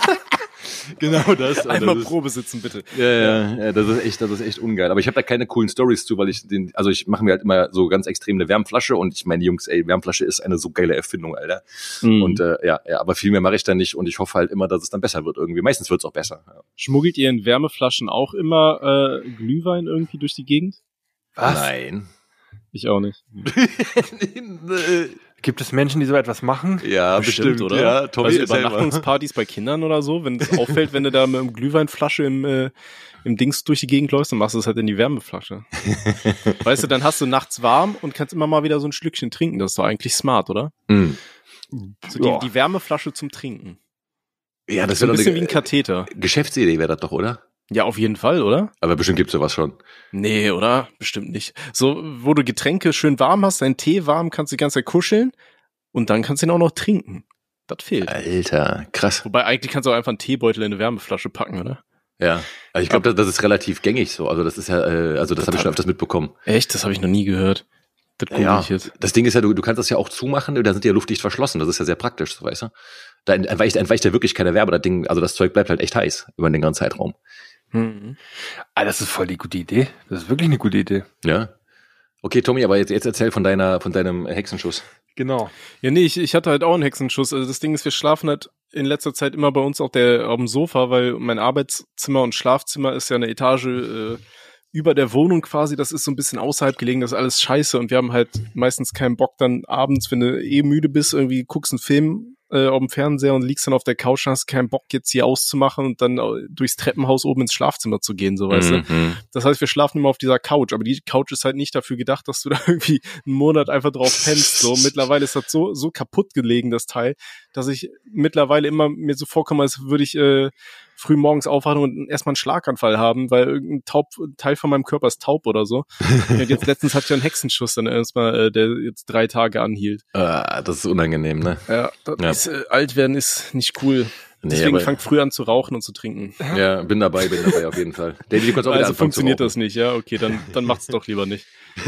<laughs> genau das. Einmal das Probe sitzen, bitte. Ja, ja, ja, das ist echt, das ist echt ungeil. Aber ich habe da keine coolen Stories zu, weil ich den, also ich mache mir halt immer so ganz extrem eine Wärmflasche und ich meine, Jungs, ey, Wärmflasche ist eine so geile Erfindung, Alter. Mhm. Und äh, ja, ja, aber viel mehr mache ich da nicht und ich hoffe halt immer, dass es dann besser wird irgendwie. Meistens wird's auch besser. Ja. Schmuggelt ihr in Wärmeflaschen auch immer äh, Glühwein irgendwie durch die Gegend? was? Nein. Ich auch nicht. <laughs> Gibt es Menschen, die so etwas machen? ja, bestimmt, oder? Ja, Tommy, also. Übernachtungspartys bei Kindern oder so, wenn es auffällt, wenn du da mit einem Glühweinflasche im, äh, im Dings durch die Gegend läufst, dann machst du es halt in die Wärmeflasche. <laughs> weißt du, dann hast du nachts warm und kannst immer mal wieder so ein Schlückchen trinken. Das ist doch eigentlich smart, oder? Hm. So die, die Wärmeflasche zum Trinken. Ja, das So wäre ein doch bisschen wie eine ein Katheter. Geschäftsidee, wäre das doch, oder? Ja, auf jeden Fall, oder? Aber bestimmt gibt's sowas schon. Nee, oder? Bestimmt nicht. So, wo du Getränke schön warm hast, deinen Tee warm, kannst du die ganze Zeit kuscheln und dann kannst du ihn auch noch trinken. Das fehlt. Alter, krass. Wobei eigentlich kannst du auch einfach einen Teebeutel in eine Wärmeflasche packen, oder? Ja. Also ich glaube, das, das ist relativ gängig so. Also das ist ja, äh, also das habe ich schon öfters mitbekommen. Echt? Das habe ich noch nie gehört. Das Ja, ich jetzt. das Ding ist ja, du, du kannst das ja auch zumachen, da sind die ja luftdicht verschlossen. Das ist ja sehr praktisch, so, weißt du? Da entweicht, entweicht ja wirklich keine Wärme. Das Ding, also das Zeug bleibt halt echt heiß über den ganzen Zeitraum. Mhm. Ah, das ist voll die gute Idee. Das ist wirklich eine gute Idee. Ja. Okay, Tommy, aber jetzt, jetzt erzähl von deiner, von deinem Hexenschuss. Genau. Ja, nee, ich, ich hatte halt auch einen Hexenschuss. Also das Ding ist, wir schlafen halt in letzter Zeit immer bei uns auf der auf dem Sofa, weil mein Arbeitszimmer und Schlafzimmer ist ja eine Etage äh, über der Wohnung quasi. Das ist so ein bisschen außerhalb gelegen. Das ist alles scheiße und wir haben halt meistens keinen Bock dann abends, wenn du eh müde bist, irgendwie guckst einen Film äh, auf dem Fernseher und liegst dann auf der Couch und hast keinen Bock jetzt hier auszumachen und dann äh, durchs Treppenhaus oben ins Schlafzimmer zu gehen, so weißt du. Mhm. Das heißt, wir schlafen immer auf dieser Couch, aber die Couch ist halt nicht dafür gedacht, dass du <laughs> da irgendwie einen Monat einfach drauf pennst. So <laughs> mittlerweile ist das so so kaputt gelegen das Teil, dass ich mittlerweile immer mir so vorkomme, als würde ich äh, früh morgens aufwachen und erstmal einen Schlaganfall haben, weil irgendein taub Teil von meinem Körper ist taub oder so. und jetzt <laughs> letztens hatte ich einen Hexenschuss dann erstmal, äh, der jetzt drei Tage anhielt. Ah, das ist unangenehm, ne? Ja, das Ja. Ist, äh, alt werden ist nicht cool. Nee, Deswegen fangt früh an zu rauchen und zu trinken. Ja, bin dabei, bin dabei auf jeden Fall. David, du kannst auch Also funktioniert das nicht, ja? Okay, dann, dann macht's <laughs> doch lieber nicht. <laughs>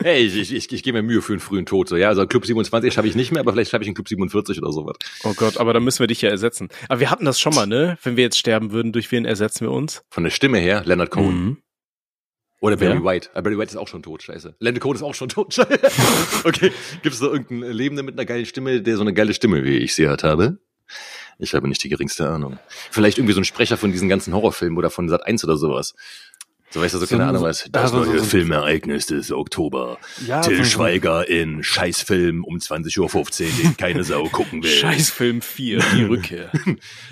Hey, ich, ich, ich, ich gebe mir Mühe für einen frühen Tod. So, ja, also Club 27 schaffe ich nicht mehr, aber vielleicht schaffe ich einen Club 47 oder sowas. Oh Gott, aber dann müssen wir dich ja ersetzen. Aber wir hatten das schon mal, ne? Wenn wir jetzt sterben würden, durch wen ersetzen wir uns? Von der Stimme her, Leonard Cohen. Mhm. Oder Barry Wer? White. Aber Barry White ist auch schon tot, scheiße. Leonard Cohen ist auch schon tot, scheiße. <laughs> okay, gibt es da irgendeinen Lebenden mit einer geilen Stimme, der so eine geile Stimme wie ich sie hat habe? Ich habe nicht die geringste Ahnung. Vielleicht irgendwie so ein Sprecher von diesen ganzen Horrorfilmen oder von Sat 1 oder sowas. So weißt du, so, So keine ein- Ahnung was. Das neue so- Filmereignis des Oktober. Ja, Till so- Schweiger in Scheißfilm um 20.15 Uhr, den keine Sau gucken will. Scheißfilm 4, die <laughs> Rückkehr.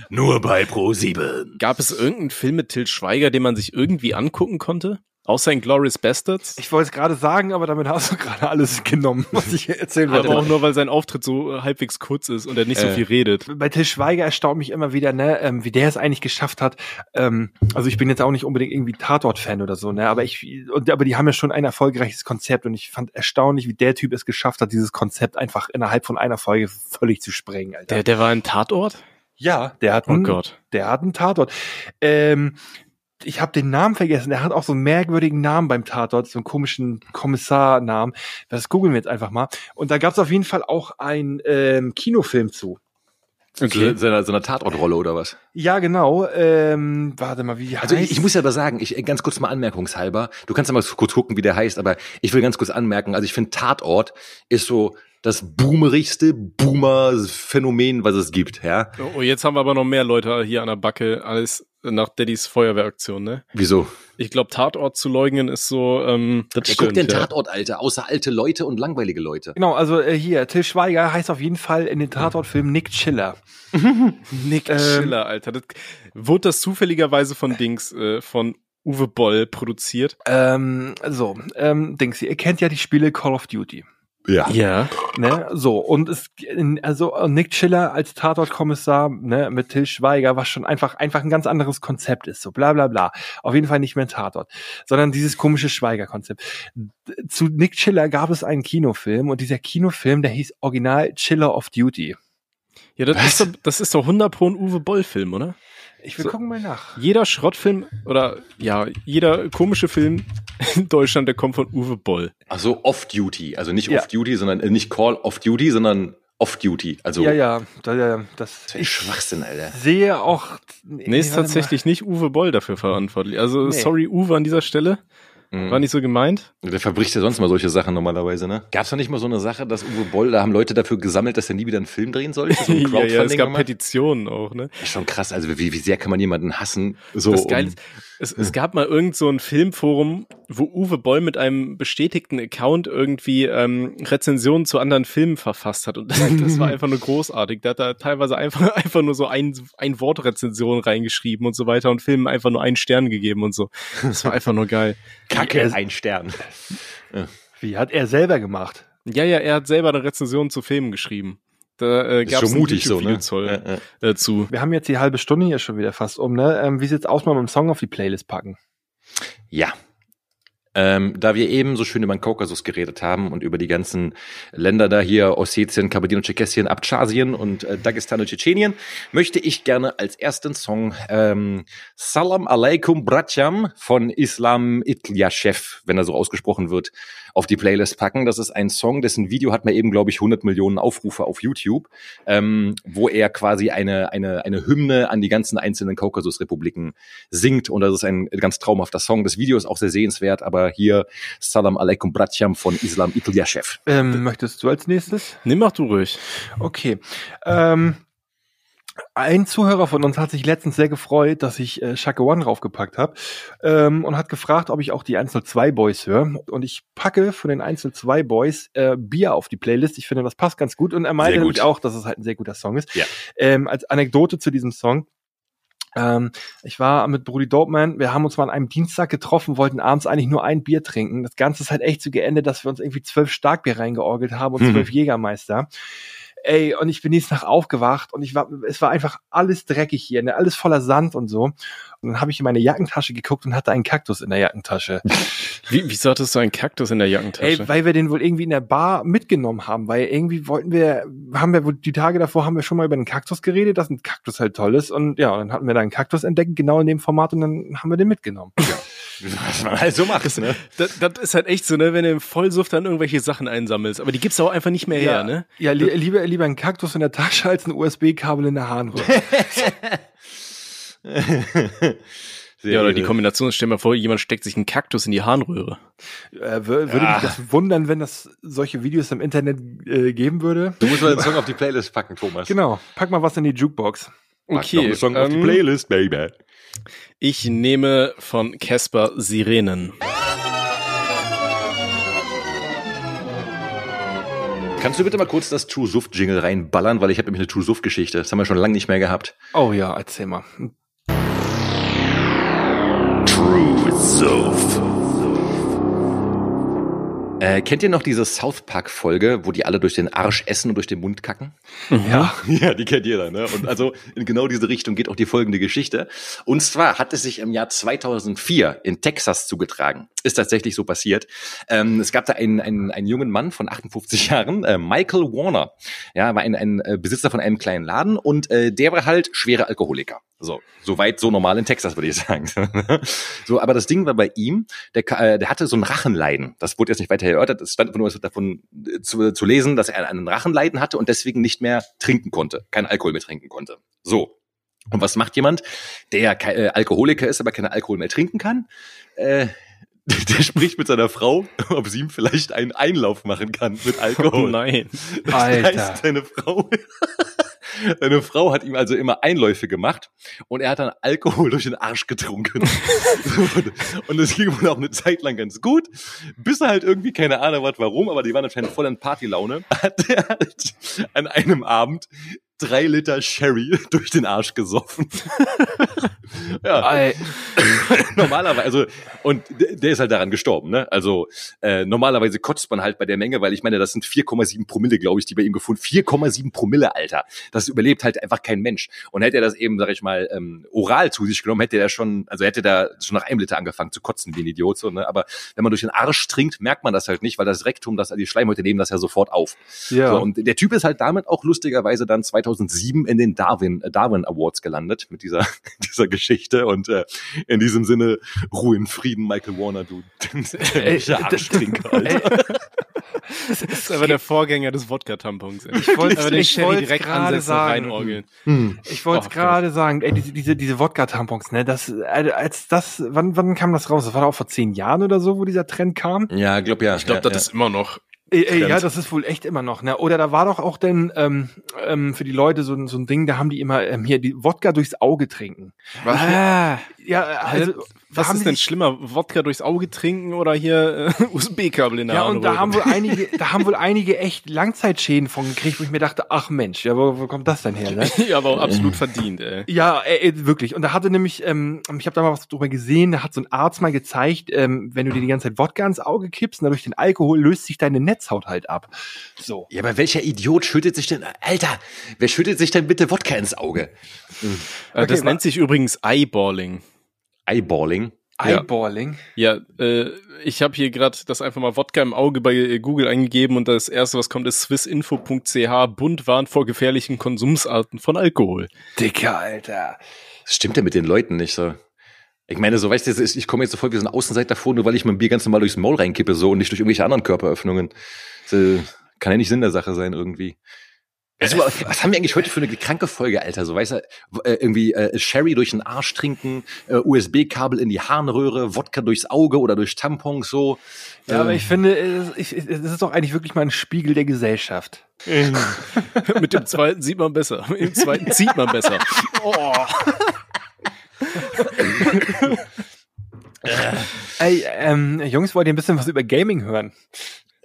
Nur bei Pro 7. Gab es irgendeinen Film mit Till Schweiger, den man sich irgendwie angucken konnte? Außer in Glorious Bastards? Ich wollte es gerade sagen, aber damit hast du gerade alles genommen, was ich erzählen wollte. aber auch nur, weil sein Auftritt so äh, halbwegs kurz ist und er nicht so Äh. viel redet. bei Till Schweiger erstaunt mich immer wieder, ne, ähm, wie der es eigentlich geschafft hat. Ähm, also ich bin jetzt auch nicht unbedingt irgendwie Tatort-Fan oder so, ne, aber ich, und, aber die haben ja schon ein erfolgreiches Konzept und ich fand erstaunlich, wie der Typ es geschafft hat, dieses Konzept einfach innerhalb von einer Folge völlig zu sprengen, Alter. Der, der war ein Tatort? ja, der hat Oh einen, Gott. der hat einen Tatort. Ähm, ich habe den Namen vergessen. Der hat auch so einen merkwürdigen Namen beim Tatort, so einen komischen Kommissarnamen. Das googeln wir jetzt einfach mal. Und da gab es auf jeden Fall auch einen ähm, Kinofilm zu. Okay. So, einer, so einer Tatortrolle oder was? Ja, genau. Ähm, warte mal, wie Also heißt? ich, ich muss ja aber sagen, ich ganz kurz mal anmerkungshalber, du kannst ja mal kurz gucken, wie der heißt, aber ich will ganz kurz anmerken, also ich finde Tatort ist so das boomerigste Boomer-Phänomen, was es gibt, ja? Oh, oh, jetzt haben wir aber noch mehr Leute hier an der Backe, alles nach Daddys Feuerwehraktion, ne? Wieso? Ich glaube, Tatort zu leugnen ist so, ähm, das Ja, guck den ja. Tatort, Alter, außer alte Leute und langweilige Leute. Genau, also äh, hier, Till Schweiger heißt auf jeden Fall in den Tatortfilm Nick Chiller. <laughs> Nick Ähm, Schiller, Alter. Das, wurde das zufälligerweise von Dings, äh, von Uwe Boll produziert? Ähm, so, ähm, Dings, ihr kennt ja die Spiele Call of Duty. Ja. Ja. Ne, so, und es, also Nick Chiller als Tatortkommissar, ne, mit Till Schweiger, was schon einfach, einfach ein ganz anderes Konzept ist, so bla bla bla. Auf jeden Fall nicht mehr ein Tatort, sondern dieses komische Schweiger-Konzept. Zu Nick Chiller gab es einen Kinofilm und dieser Kinofilm, der hieß Original Chiller of Duty. Ja, das Was? ist, doch, das ist doch 100 pro ein Uwe Boll-Film, oder? Ich will So. gucken mal nach. Jeder Schrottfilm oder ja, jeder komische Film <laughs> in Deutschland, der kommt von Uwe Boll. Ach so, Off-Duty, also nicht Ja. Off-Duty, sondern äh, nicht Call of Duty, sondern Off-Duty, also Ja, ja, da, ja, das, Das ist ein Schwachsinn, Alter. sehe auch. Nee, ist warte mal. tatsächlich nicht Uwe Boll dafür verantwortlich. Also Nee. sorry Uwe an dieser Stelle, Mhm. war nicht so gemeint. Der verbricht ja sonst mal solche Sachen normalerweise, ne? Gab's da nicht mal so eine Sache, dass Uwe Boll, da haben Leute dafür gesammelt, dass er nie wieder einen Film drehen sollte? So ein <laughs> ja, ja, es gab gemacht? Petitionen auch, ne? Ist schon krass, also wie, wie sehr kann man jemanden hassen? So, Das Geile um- ist, es, es gab mal irgend so ein Filmforum, wo Uwe Boll mit einem bestätigten Account irgendwie ähm, Rezensionen zu anderen Filmen verfasst hat. Und <laughs> das war einfach nur großartig. Der hat da teilweise einfach, <laughs> einfach nur so ein, ein Wort Rezension reingeschrieben und so weiter und Filmen einfach nur einen Stern gegeben und so. Das war einfach nur geil. Kacke, ein Stern. <laughs> Wie hat er selber gemacht? Ja, ja, er hat selber eine Rezension zu Filmen geschrieben. Da äh, Ist gab es schon mutig so, ne? Zoll, Ja, ja. äh, zu. Wir haben jetzt die halbe Stunde hier schon wieder fast um, ne? Ähm, wie sieht's aus, mal mit dem Song auf die Playlist packen? Ja. Ähm, da wir eben so schön über den Kaukasus geredet haben und über die ganzen Länder da hier, Ossetien, Kabardin Tschechien, Abchasien und äh, Dagestan und Tschetschenien, möchte ich gerne als ersten Song ähm, Salam Alaikum Bratjam von Islam Itlyachev, wenn er so ausgesprochen wird, auf die Playlist packen. Das ist ein Song, dessen Video hat man eben, glaube ich, 100 Millionen Aufrufe auf YouTube, ähm, wo er quasi eine, eine, eine Hymne an die ganzen einzelnen Kaukasusrepubliken singt. Und das ist ein ganz traumhafter Song. Das Video ist auch sehr sehenswert, aber hier Salam Alaikum Bratjam von Islam Itlyachev. Ähm, möchtest du als nächstes? Nimm mach du ruhig. Okay. Ähm, ein Zuhörer von uns hat sich letztens sehr gefreut, dass ich äh, Shaka One raufgepackt habe ähm, und hat gefragt, ob ich auch die Einzel 2 Boys höre. Und ich packe von den Einzel 2 Boys äh, Bier auf die Playlist. Ich finde, das passt ganz gut. Und er meinte nämlich auch, dass es halt ein sehr guter Song ist. Ja. Ähm, als Anekdote zu diesem Song. Ähm, ich war mit Brudi Dopeman, wir haben uns mal an einem Dienstag getroffen, wollten abends eigentlich nur ein Bier trinken. Das Ganze ist halt echt so geendet, dass wir uns irgendwie zwölf Starkbier reingeorgelt haben und Mhm. zwölf Jägermeister. Ey, und ich bin nächsten Tag aufgewacht und ich war, es war einfach alles dreckig hier, ne? alles voller Sand und so. Und dann habe ich in meine Jackentasche geguckt und hatte einen Kaktus in der Jackentasche. Wie, wieso hattest du einen Kaktus in der Jackentasche? Ey, weil wir den wohl irgendwie in der Bar mitgenommen haben, weil irgendwie wollten wir, haben wir wohl die Tage davor haben wir schon mal über den Kaktus geredet, dass ein Kaktus halt toll ist und ja, dann hatten wir da einen Kaktus entdeckt, genau in dem Format und dann haben wir den mitgenommen. Was man halt so macht, ne? das, das ist halt echt so, ne, wenn du im Vollsuft dann irgendwelche Sachen einsammelst. Aber die gibt's auch einfach nicht mehr her, ne? Ja, li lieber, lieber ein Kaktus in der Tasche als ein USB-Kabel in der Harnröhre. <laughs> <laughs> Sehr Ja, oder die. Kombination, stell dir mal vor, jemand steckt sich einen Kaktus in die Harnröhre. äh, wür- würde Ja. mich das wundern, wenn das solche Videos im Internet äh, geben würde? Du musst mal den Song <laughs> auf die Playlist packen, Thomas. Genau, pack mal was in die Jukebox. Pack noch Okay, einen Song auf die ähm, Playlist, Baby. ich nehme von Casper Sirenen. Kannst du bitte mal kurz das True Suft Jingle reinballern, weil ich habe nämlich eine True Suft Geschichte. Das haben wir schon lange nicht mehr gehabt. Oh ja, erzähl mal. True Suft. Äh, kennt ihr noch diese South Park Folge, wo die alle durch den Arsch essen und durch den Mund kacken? Ja. <laughs> Ja, die kennt jeder, ne? Und also in genau diese Richtung geht auch die folgende Geschichte. Und zwar hat es sich im Jahr 2004 in Texas zugetragen. Ist tatsächlich so passiert. Ähm, es gab da einen, einen, einen jungen Mann von 58 Jahren, äh, Michael Warner. Ja, war ein, ein äh, Besitzer von einem kleinen Laden und äh, der war halt schwerer Alkoholiker. So, so weit, so normal in Texas, würde ich sagen. <laughs> so, aber das Ding war bei ihm, der, äh, der hatte so ein Rachenleiden. Das wurde jetzt nicht weiter erörtert. Es stand nur davon äh, zu, zu lesen, dass er einen Rachenleiden hatte und deswegen nicht mehr trinken konnte, keinen Alkohol mehr trinken konnte. So. Und was macht jemand, der äh, Alkoholiker ist, aber keinen Alkohol mehr trinken kann? Äh, <laughs> der spricht mit seiner Frau, <laughs> ob sie ihm vielleicht einen Einlauf machen kann mit Oh Alkohol. <laughs> nein. Das Alter. heißt, seine Frau, seine Frau hat ihm also immer Einläufe gemacht und er hat dann Alkohol durch den Arsch getrunken. <laughs> Und es ging wohl auch eine Zeit lang ganz gut, bis er halt irgendwie, keine Ahnung was, warum, aber die waren anscheinend voll in Partylaune, <laughs> hat er halt an einem Abend drei Liter Sherry <laughs> durch den Arsch gesoffen. <laughs> ja, <laughs> normalerweise, also, und der ist halt daran gestorben, ne? Also, äh, normalerweise kotzt man halt bei der Menge, weil ich meine, das sind 4,7 Promille, glaube ich, die bei ihm gefunden. 4,7 Promille, Alter. Das überlebt halt einfach kein Mensch. Und hätte er das eben, sag ich mal, ähm, oral zu sich genommen, hätte er schon, also hätte er schon nach einem Liter angefangen zu kotzen, wie ein Idiot, so, ne? Aber wenn man durch den Arsch trinkt, merkt man das halt nicht, weil das Rektum, das, die Schleimhäute nehmen das ja sofort auf. ja. So, und der Typ ist halt damit auch lustigerweise dann 2007 in den Darwin, äh, Darwin Awards gelandet mit dieser, <laughs> dieser Geschichte und äh, in diesem Sinne Ruhe in Frieden, Michael Warner, du <laughs> dämlicher Arschtrinker, Alter. <laughs> Das ist aber der Vorgänger des Wodka-Tampons. Ich wollte- aber den Sherry direkt gerade ansetzen, sagen. reinorgeln. Ich wollte Ach, gerade sagen, ey, diese, diese, diese Wodka-Tampons, ne, das, äh, als das, wann, wann kam das raus? Das war doch auch vor zehn Jahren oder so, wo dieser Trend kam? Ja, glaub ja. Ich glaube, ja, das ist immer noch. Ey, ey, ja, das ist wohl echt immer noch, ne? Oder da war doch auch denn ähm, ähm, für die Leute so, ein- so ein Ding, da haben die immer ähm, hier die Wodka durchs Auge trinken. Ah, Ja, also was haben ist denn schlimmer? Wodka durchs Auge trinken oder hier äh, <laughs> USB-Kabel in der Ja, und da haben wohl einige, <laughs> da haben wohl einige echt Langzeitschäden von gekriegt, wo ich mir dachte, ach Mensch, ja, wo, wo kommt das denn her, ne? <laughs> ja, aber auch absolut verdient, ey. Ja, äh, wirklich. Und da hatte nämlich, ähm, ich habe da mal was drüber gesehen, da hat so ein Arzt mal gezeigt, ähm, wenn du dir die ganze Zeit Wodka ins Auge kippst, und dadurch den Alkohol löst sich deine Netzhaut halt ab. So. Ja, aber welcher Idiot schüttet sich denn, Alter, wer schüttet sich denn bitte Wodka ins Auge? Äh, das wa- nennt sich übrigens Eyeballing. Eyeballing. Ja. Eyeballing. Ja, äh, ich habe hier gerade das einfach mal Wodka im Auge bei äh, Google eingegeben und das erste, was kommt, ist swissinfo.ch. Bund warnt vor gefährlichen Konsumsarten von Alkohol. Dicker, Alter. Das stimmt ja mit den Leuten nicht so. Ich meine, so weißt du, ich komme jetzt so voll wie so ein Außenseiter vor, nur weil ich mein Bier ganz normal durchs Maul reinkippe so und nicht durch irgendwelche anderen Körperöffnungen. Das äh, kann ja nicht Sinn der Sache sein irgendwie. Also, was haben wir eigentlich heute für eine kranke Folge, Alter? So, weißt du, äh, irgendwie äh, Sherry durch den Arsch trinken, äh, USB-Kabel in die Harnröhre, Wodka durchs Auge oder durch Tampons so. Ja, aber Ähm, ich finde, es ich- es ist doch eigentlich wirklich mal ein Spiegel der Gesellschaft. <laughs> Mit dem zweiten sieht man besser. Mit dem zweiten zieht man besser. <laughs> Oh. <laughs> Ey, ähm, Jungs, wollt ihr ein bisschen was über Gaming hören?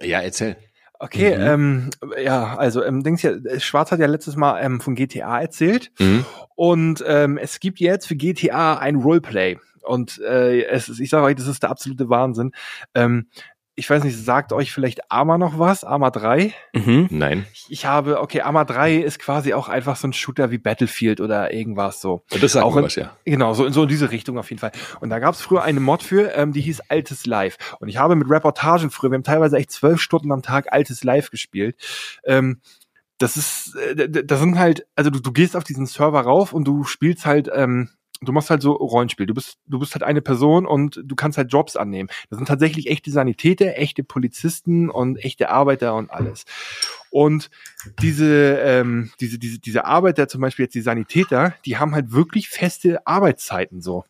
ja, erzähl. Okay, Mhm. ähm, ja, also ähm, Dings ja, Schwarz hat ja letztes Mal ähm, von GTA erzählt Mhm. und ähm, es gibt jetzt für GTA ein Roleplay und äh, es ist, ich sage euch, das ist der absolute Wahnsinn. Ähm, ich weiß nicht, sagt euch vielleicht Arma noch was? Arma 3? Mhm. Nein. Ich habe, okay, Arma 3 ist quasi auch einfach so ein Shooter wie Battlefield oder irgendwas so. Das sagt Auch in- was, ja. Genau, so in, so in diese Richtung auf jeden Fall. Und da gab es früher eine Mod für, ähm, die hieß Altes Live. Und ich habe mit Reportagen früher, wir haben teilweise echt zwölf Stunden am Tag Altes Live gespielt. Ähm, das ist, äh, d- d- das sind halt, also du, du gehst auf diesen Server rauf und du spielst halt, ähm, du machst halt so Rollenspiel. Du bist, du bist halt eine Person und du kannst halt Jobs annehmen. Das sind tatsächlich echte Sanitäter, echte Polizisten und echte Arbeiter und alles. Und diese, ähm, diese, diese, diese Arbeiter, zum Beispiel jetzt die Sanitäter, die haben halt wirklich feste Arbeitszeiten so.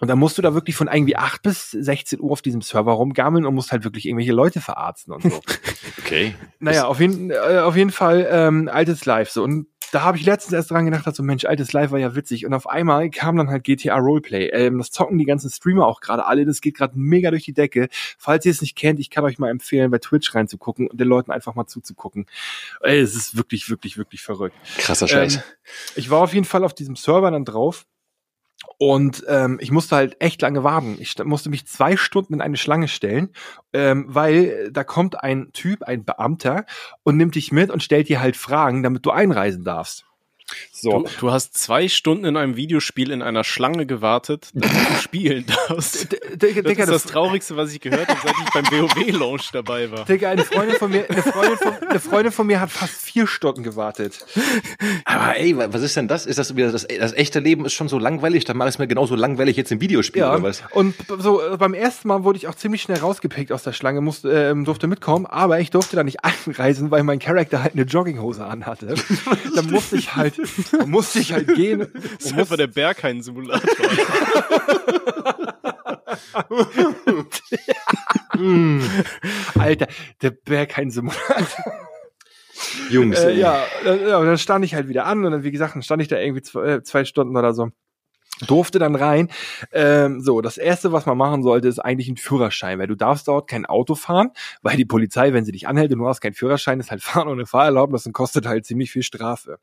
Und dann musst du da wirklich von irgendwie 8 bis 16 Uhr auf diesem Server rumgammeln und musst halt wirklich irgendwelche Leute verarzten und so. <laughs> Okay. naja, auf jeden, äh, auf jeden Fall ähm, altes Live so. Und da habe ich letztens erst dran gedacht, so Mensch, altes Live war ja witzig. Und auf einmal kam dann halt GTA Roleplay. Ähm, das zocken die ganzen Streamer auch gerade alle. Das geht gerade mega durch die Decke. Falls ihr es nicht kennt, ich kann euch mal empfehlen, bei Twitch reinzugucken und den Leuten einfach mal zuzugucken. Ey, es ist wirklich, wirklich, wirklich verrückt. Krasser Scheiß. Ähm, ich war auf jeden Fall auf diesem Server dann drauf und ähm, ich musste halt echt lange warten. Ich musste mich zwei Stunden in eine Schlange stellen, ähm, weil da kommt ein Typ, ein Beamter und nimmt dich mit und stellt dir halt Fragen, damit du einreisen darfst. So. Du, du hast zwei Stunden in einem Videospiel in einer Schlange gewartet, damit du <laughs> spielen darfst. Das ist das das, Traurigste, was ich gehört habe, seit ich beim WoW-Launch dabei war. Digga, eine Freundin von mir, eine Freundin von, eine Freundin von mir hat fast vier Stunden gewartet. Aber ey, wa- was ist denn das? Ist das wieder das, das echte Leben ist schon so langweilig? Dann mache ich es mir genauso langweilig jetzt im Videospiel Ja, oder was? und so äh, beim ersten Mal wurde ich auch ziemlich schnell rausgepickt aus der Schlange, musste, ähm, durfte mitkommen, aber ich durfte da nicht <laughs> einreisen, weil mein Charakter halt eine Jogginghose anhatte. <laughs> dann musste ich halt, <laughs> musste ich halt gehen. Das ist einfach der Berghain-Simulator. <laughs> Alter, der Berg kein Simulator. Jungs, Äh, ey. ja, äh, ja, und dann stand ich halt wieder an und dann, wie gesagt, dann stand ich da irgendwie zwei, äh, zwei Stunden oder so. Durfte dann rein. Ähm, so, das erste, was man machen sollte, ist eigentlich ein Führerschein, weil du darfst dort kein Auto fahren, weil die Polizei, wenn sie dich anhält und du hast keinen Führerschein, ist halt <laughs> Fahren ohne Fahrerlaubnis und kostet halt ziemlich viel Strafe.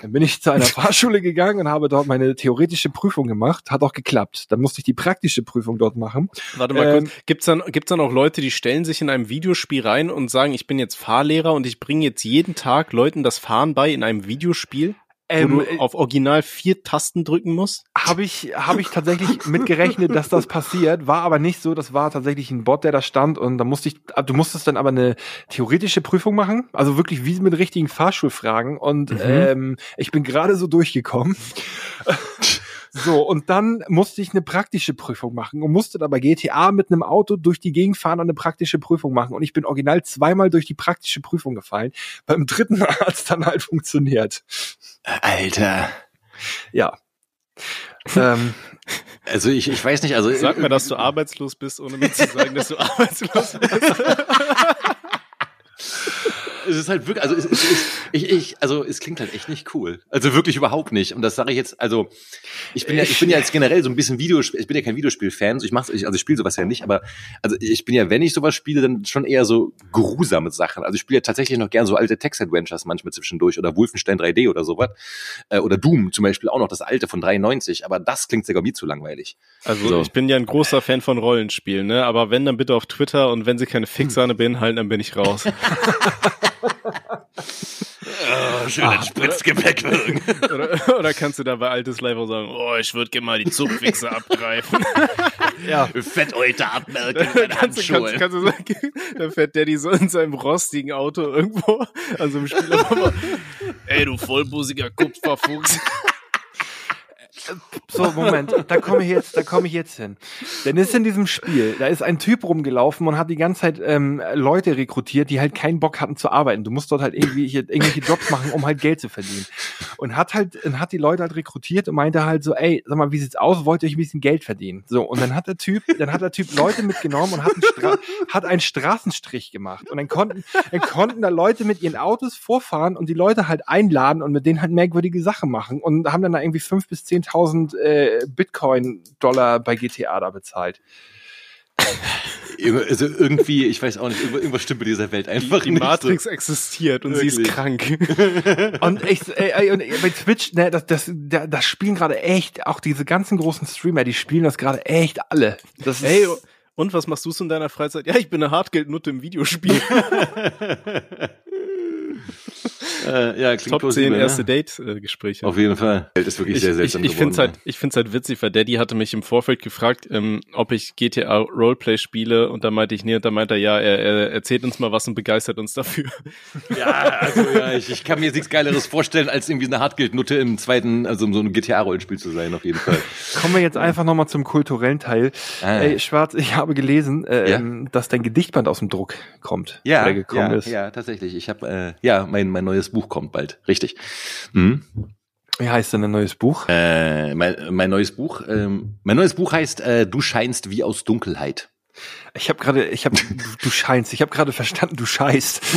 Dann bin ich zu einer <laughs> Fahrschule gegangen und habe dort meine theoretische Prüfung gemacht, hat auch geklappt. Dann musste ich die praktische Prüfung dort machen. Warte mal Ähm, kurz. Gibt's dann, gibt's dann auch Leute, die stellen sich in einem Videospiel rein und sagen, ich bin jetzt Fahrlehrer und ich bringe jetzt jeden Tag Leuten das Fahren bei in einem Videospiel, Ähm, wo du auf original vier Tasten drücken musst? Habe ich, habe ich tatsächlich <laughs> mitgerechnet, dass das passiert, war aber nicht so. Das war tatsächlich ein Bot, der da stand und da musste ich, du musstest dann aber eine theoretische Prüfung machen, also wirklich wie mit richtigen Fahrschulfragen und Mhm. ähm, ich bin gerade so durchgekommen. <laughs> So, und dann musste ich eine praktische Prüfung machen und musste dann bei GTA mit einem Auto durch die Gegend fahren und eine praktische Prüfung machen. Und ich bin original zweimal durch die praktische Prüfung gefallen. Beim dritten Mal hat es dann halt funktioniert. Alter. Ja. ähm, Also ich, ich weiß nicht, also Sag mir, dass du arbeitslos bist, ohne mir zu sagen, dass du <laughs> arbeitslos bist. Es ist halt wirklich, also es, es, es, ich, ich, also es klingt halt echt nicht cool. Also wirklich überhaupt nicht. Und das sage ich jetzt, also ich bin ja, ich bin ja jetzt generell so ein bisschen Videospiel, ich bin ja kein Videospiel-Fan, so ich mach's, ich, also ich spiele sowas ja nicht, aber also ich bin ja, wenn ich sowas spiele, dann schon eher so grusame Sachen. Also ich spiele ja tatsächlich noch gern so alte Text-Adventures manchmal zwischendurch oder Wolfenstein 3D oder sowas. Äh, oder Doom zum Beispiel auch noch, das alte von 93, aber das klingt sogar mir zu langweilig. Also So. ich bin ja ein großer Fan von Rollenspielen, ne? Aber wenn, dann bitte auf Twitter und wenn sie keine Fixane beinhalten, dann bin ich raus. <laughs> Oh, schön Ah, ein Spritzgebäck wirken. Oder, oder kannst du da bei altes Live auch sagen, oh, ich würde gerne mal die Zuchtwichse <laughs> abgreifen. Ja. Fett heute abmelken meinen kannst, kannst du sagen, da fährt Daddy so in seinem rostigen Auto irgendwo an so einem Spieler. Ey, du vollbusiger Kupferfuchs. So, Moment, da komme ich jetzt, da komme ich jetzt hin. Denn ist in diesem Spiel, da ist ein Typ rumgelaufen und hat die ganze Zeit ähm, Leute rekrutiert, die halt keinen Bock hatten zu arbeiten. Du musst dort halt irgendwie hier, irgendwelche Jobs machen, um halt Geld zu verdienen. Und hat halt, und hat die Leute halt rekrutiert und meinte halt so, ey, sag mal, wie sieht's aus? Wollt ihr euch ein bisschen Geld verdienen? So, und dann hat der Typ, dann hat der Typ Leute mitgenommen und hat einen, Stra hat einen Straßenstrich gemacht. Und dann konnten, dann konnten da Leute mit ihren Autos vorfahren und die Leute halt einladen und mit denen halt merkwürdige Sachen machen und haben dann da irgendwie fünf bis 10.000 äh, Bitcoin-Dollar bei GTA da bezahlt. Also irgendwie, ich weiß auch nicht, irgendwas stimmt mit dieser Welt einfach Die nicht. Matrix existiert und sie ist Wirklich. krank. <laughs> Und ich, ey, ey, und bei Twitch, ne, das, das, da- das spielen gerade echt, auch diese ganzen großen Streamer, die spielen das gerade echt alle. Das ist, Ey, und was machst du so in deiner Freizeit? Ja, ich bin eine Hartgeldnutte im Videospiel. <laughs> Äh, ja, klingt Top 10 plausibel, ne? erste Date-Gespräche. Auf jeden Fall. Welt ist wirklich ich, sehr ich, seltsam ich finde es halt, ich find's halt witzig, weil Daddy hatte mich im Vorfeld gefragt, ähm, ob ich GTA Roleplay spiele und da meinte ich, nee, und da meinte er, ja, er, er erzählt uns mal was und begeistert uns dafür. <laughs> Ja, also ja, ich, ich kann mir jetzt nichts Geileres vorstellen, als irgendwie eine Hartgeldnutte im zweiten, also in so einem GTA-Rollenspiel zu sein, auf jeden Fall. kommen wir jetzt einfach nochmal zum kulturellen Teil. Ah. Ey, Schwarz, ich habe gelesen, äh, Ja? ähm, dass dein Gedichtband aus dem Druck kommt. Ja, oder gekommen ja, ist. ja, tatsächlich. Ich habe, äh, ja, mein, mein neues Buch kommt bald. Richtig. Mhm. Wie heißt denn ein neues Buch? Äh, mein, mein neues Buch, ähm, mein neues Buch heißt äh, Du scheinst wie aus Dunkelheit. Ich habe gerade, ich habe, du, du scheinst, ich habe gerade verstanden, du scheißt. <laughs>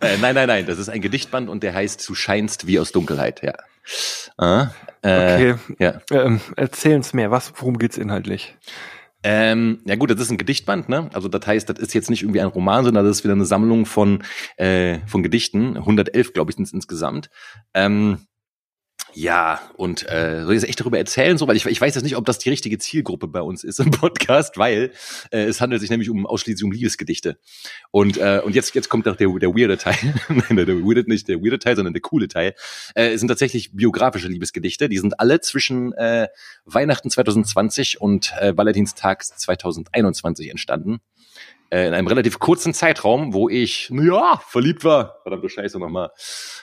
Äh, nein, nein, nein, das ist ein Gedichtband und der heißt Du scheinst wie aus Dunkelheit, ja. Ah, äh, Okay, Ja. ähm, erzähl uns mehr. Was, worum geht's inhaltlich? Ähm, ja gut, das ist ein Gedichtband, ne? Also das heißt, das ist jetzt nicht irgendwie ein Roman, sondern das ist wieder eine Sammlung von äh, von Gedichten. 111, glaube ich, sind es insgesamt. Ähm, ja, und äh, soll ich jetzt echt darüber erzählen, so, weil ich, ich weiß jetzt nicht, ob das die richtige Zielgruppe bei uns ist im <laughs> Podcast, weil äh, es handelt sich nämlich um ausschließlich um Liebesgedichte. Und äh, und jetzt jetzt kommt doch der der weirde Teil, <laughs> nein, der weirde nicht der weirde Teil, sondern der coole Teil. Äh, es sind tatsächlich biografische Liebesgedichte. Die sind alle zwischen äh, Weihnachten 2020 und äh, Valentinstag 2021 entstanden. Äh, in einem relativ kurzen Zeitraum, wo ich, ja, verliebt war. Verdammte Scheiße nochmal.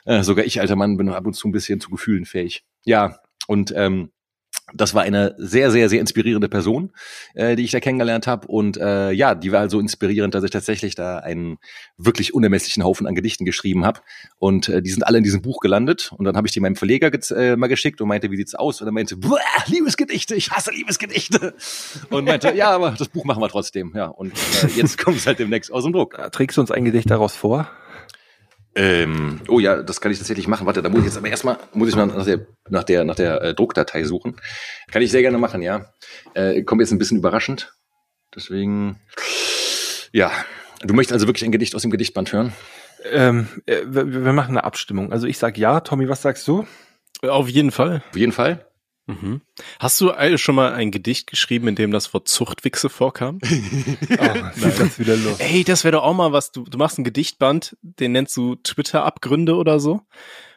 Äh, sogar ich, alter Mann, bin ab und zu ein bisschen zu Gefühlen fähig. Ja, und ähm, das war eine sehr, sehr, sehr inspirierende Person, äh, die ich da kennengelernt habe. Und äh, ja, die war halt so inspirierend, dass ich tatsächlich da einen wirklich unermesslichen Haufen an Gedichten geschrieben habe. Und äh, die sind alle in diesem Buch gelandet. Und dann habe ich die meinem Verleger äh, mal geschickt und meinte, wie sieht's aus? Und er meinte, Liebesgedichte, ich hasse Liebesgedichte. Und meinte, ja, aber das Buch machen wir trotzdem. Ja, und äh, jetzt <laughs> kommt es halt demnächst aus dem Druck. Trägst du uns ein Gedicht daraus vor? Ähm, oh ja, das kann ich tatsächlich machen. Warte, da muss ich jetzt aber erstmal, muss ich mal nach der, nach der, nach der äh, Druckdatei suchen. Kann ich sehr gerne machen, ja. Äh, kommt jetzt ein bisschen überraschend. Deswegen, ja. Du möchtest also wirklich ein Gedicht aus dem Gedichtband hören? Ähm, äh, wir, wir machen eine Abstimmung. Also ich sag ja. Tommy, was sagst du? Auf jeden Fall. Auf jeden Fall. Mhm. Hast du schon mal ein Gedicht geschrieben, in dem das Wort Zuchtwichse vorkam? <laughs> Oh, <laughs> das wieder los. Ey, das wäre doch auch mal was. Du, du machst ein Gedichtband, den nennst du Twitter-Abgründe oder so.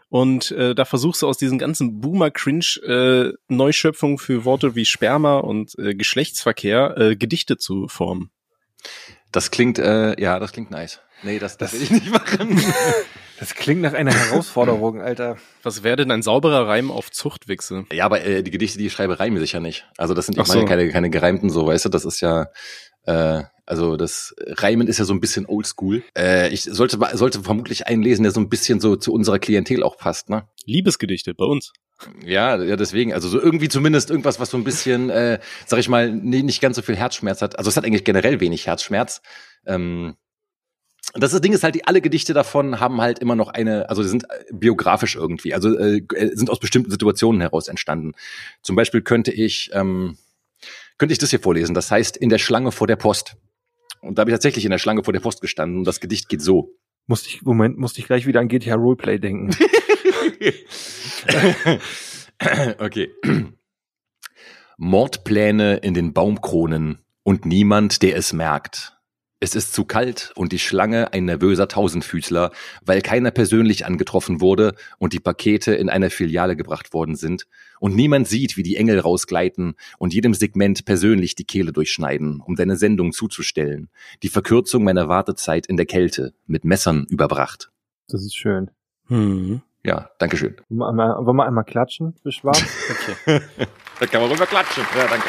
Und äh, da versuchst du aus diesen ganzen Boomer-Cringe äh, Neuschöpfungen für Worte wie Sperma und äh, Geschlechtsverkehr äh, Gedichte zu formen. Das klingt, äh, ja, das klingt nice. Nee, das, das, Das- will ich nicht machen. <laughs> Das klingt nach einer Herausforderung, Alter. Was wäre denn ein sauberer Reim auf Zuchtwichse? ja, aber äh, die Gedichte, die ich schreibe, reimen sich ja nicht. Also das sind ich meine so. keine, keine gereimten so, weißt du, das ist ja, äh, also das Reimen ist ja so ein bisschen oldschool. Äh, ich sollte, sollte vermutlich einen lesen, der so ein bisschen so zu unserer Klientel auch passt, ne? Liebesgedichte bei uns. Ja, ja, deswegen, also so irgendwie zumindest irgendwas, was so ein bisschen, äh, sag ich mal, nie- nicht ganz so viel Herzschmerz hat. Also es hat eigentlich generell wenig Herzschmerz. Ähm, das, Ding ist halt, die alle Gedichte davon haben halt immer noch eine, also die sind äh, biografisch irgendwie, also äh, äh, sind aus bestimmten Situationen heraus entstanden. Zum Beispiel könnte ich, ähm, könnte ich das hier vorlesen. Das heißt, in der Schlange vor der Post. Und da habe ich tatsächlich in der Schlange vor der Post gestanden und das Gedicht geht so. Musste ich, Moment, musste ich gleich wieder an GTA Roleplay denken. <laughs> okay. Mordpläne in den Baumkronen und niemand, der es merkt. Es ist zu kalt und die Schlange ein nervöser Tausendfüßler, weil keiner persönlich angetroffen wurde und die Pakete in einer Filiale gebracht worden sind. Und niemand sieht, wie die Engel rausgleiten und jedem Segment persönlich die Kehle durchschneiden, um deine Sendung zuzustellen. Die Verkürzung meiner Wartezeit in der Kälte, mit Messern überbracht. Das ist schön. Mhm. Ja, Dankeschön. Wollen wir einmal, wollen wir einmal klatschen, für Schwarz? <laughs> Okay. Da kann man rüber klatschen. Ja, danke.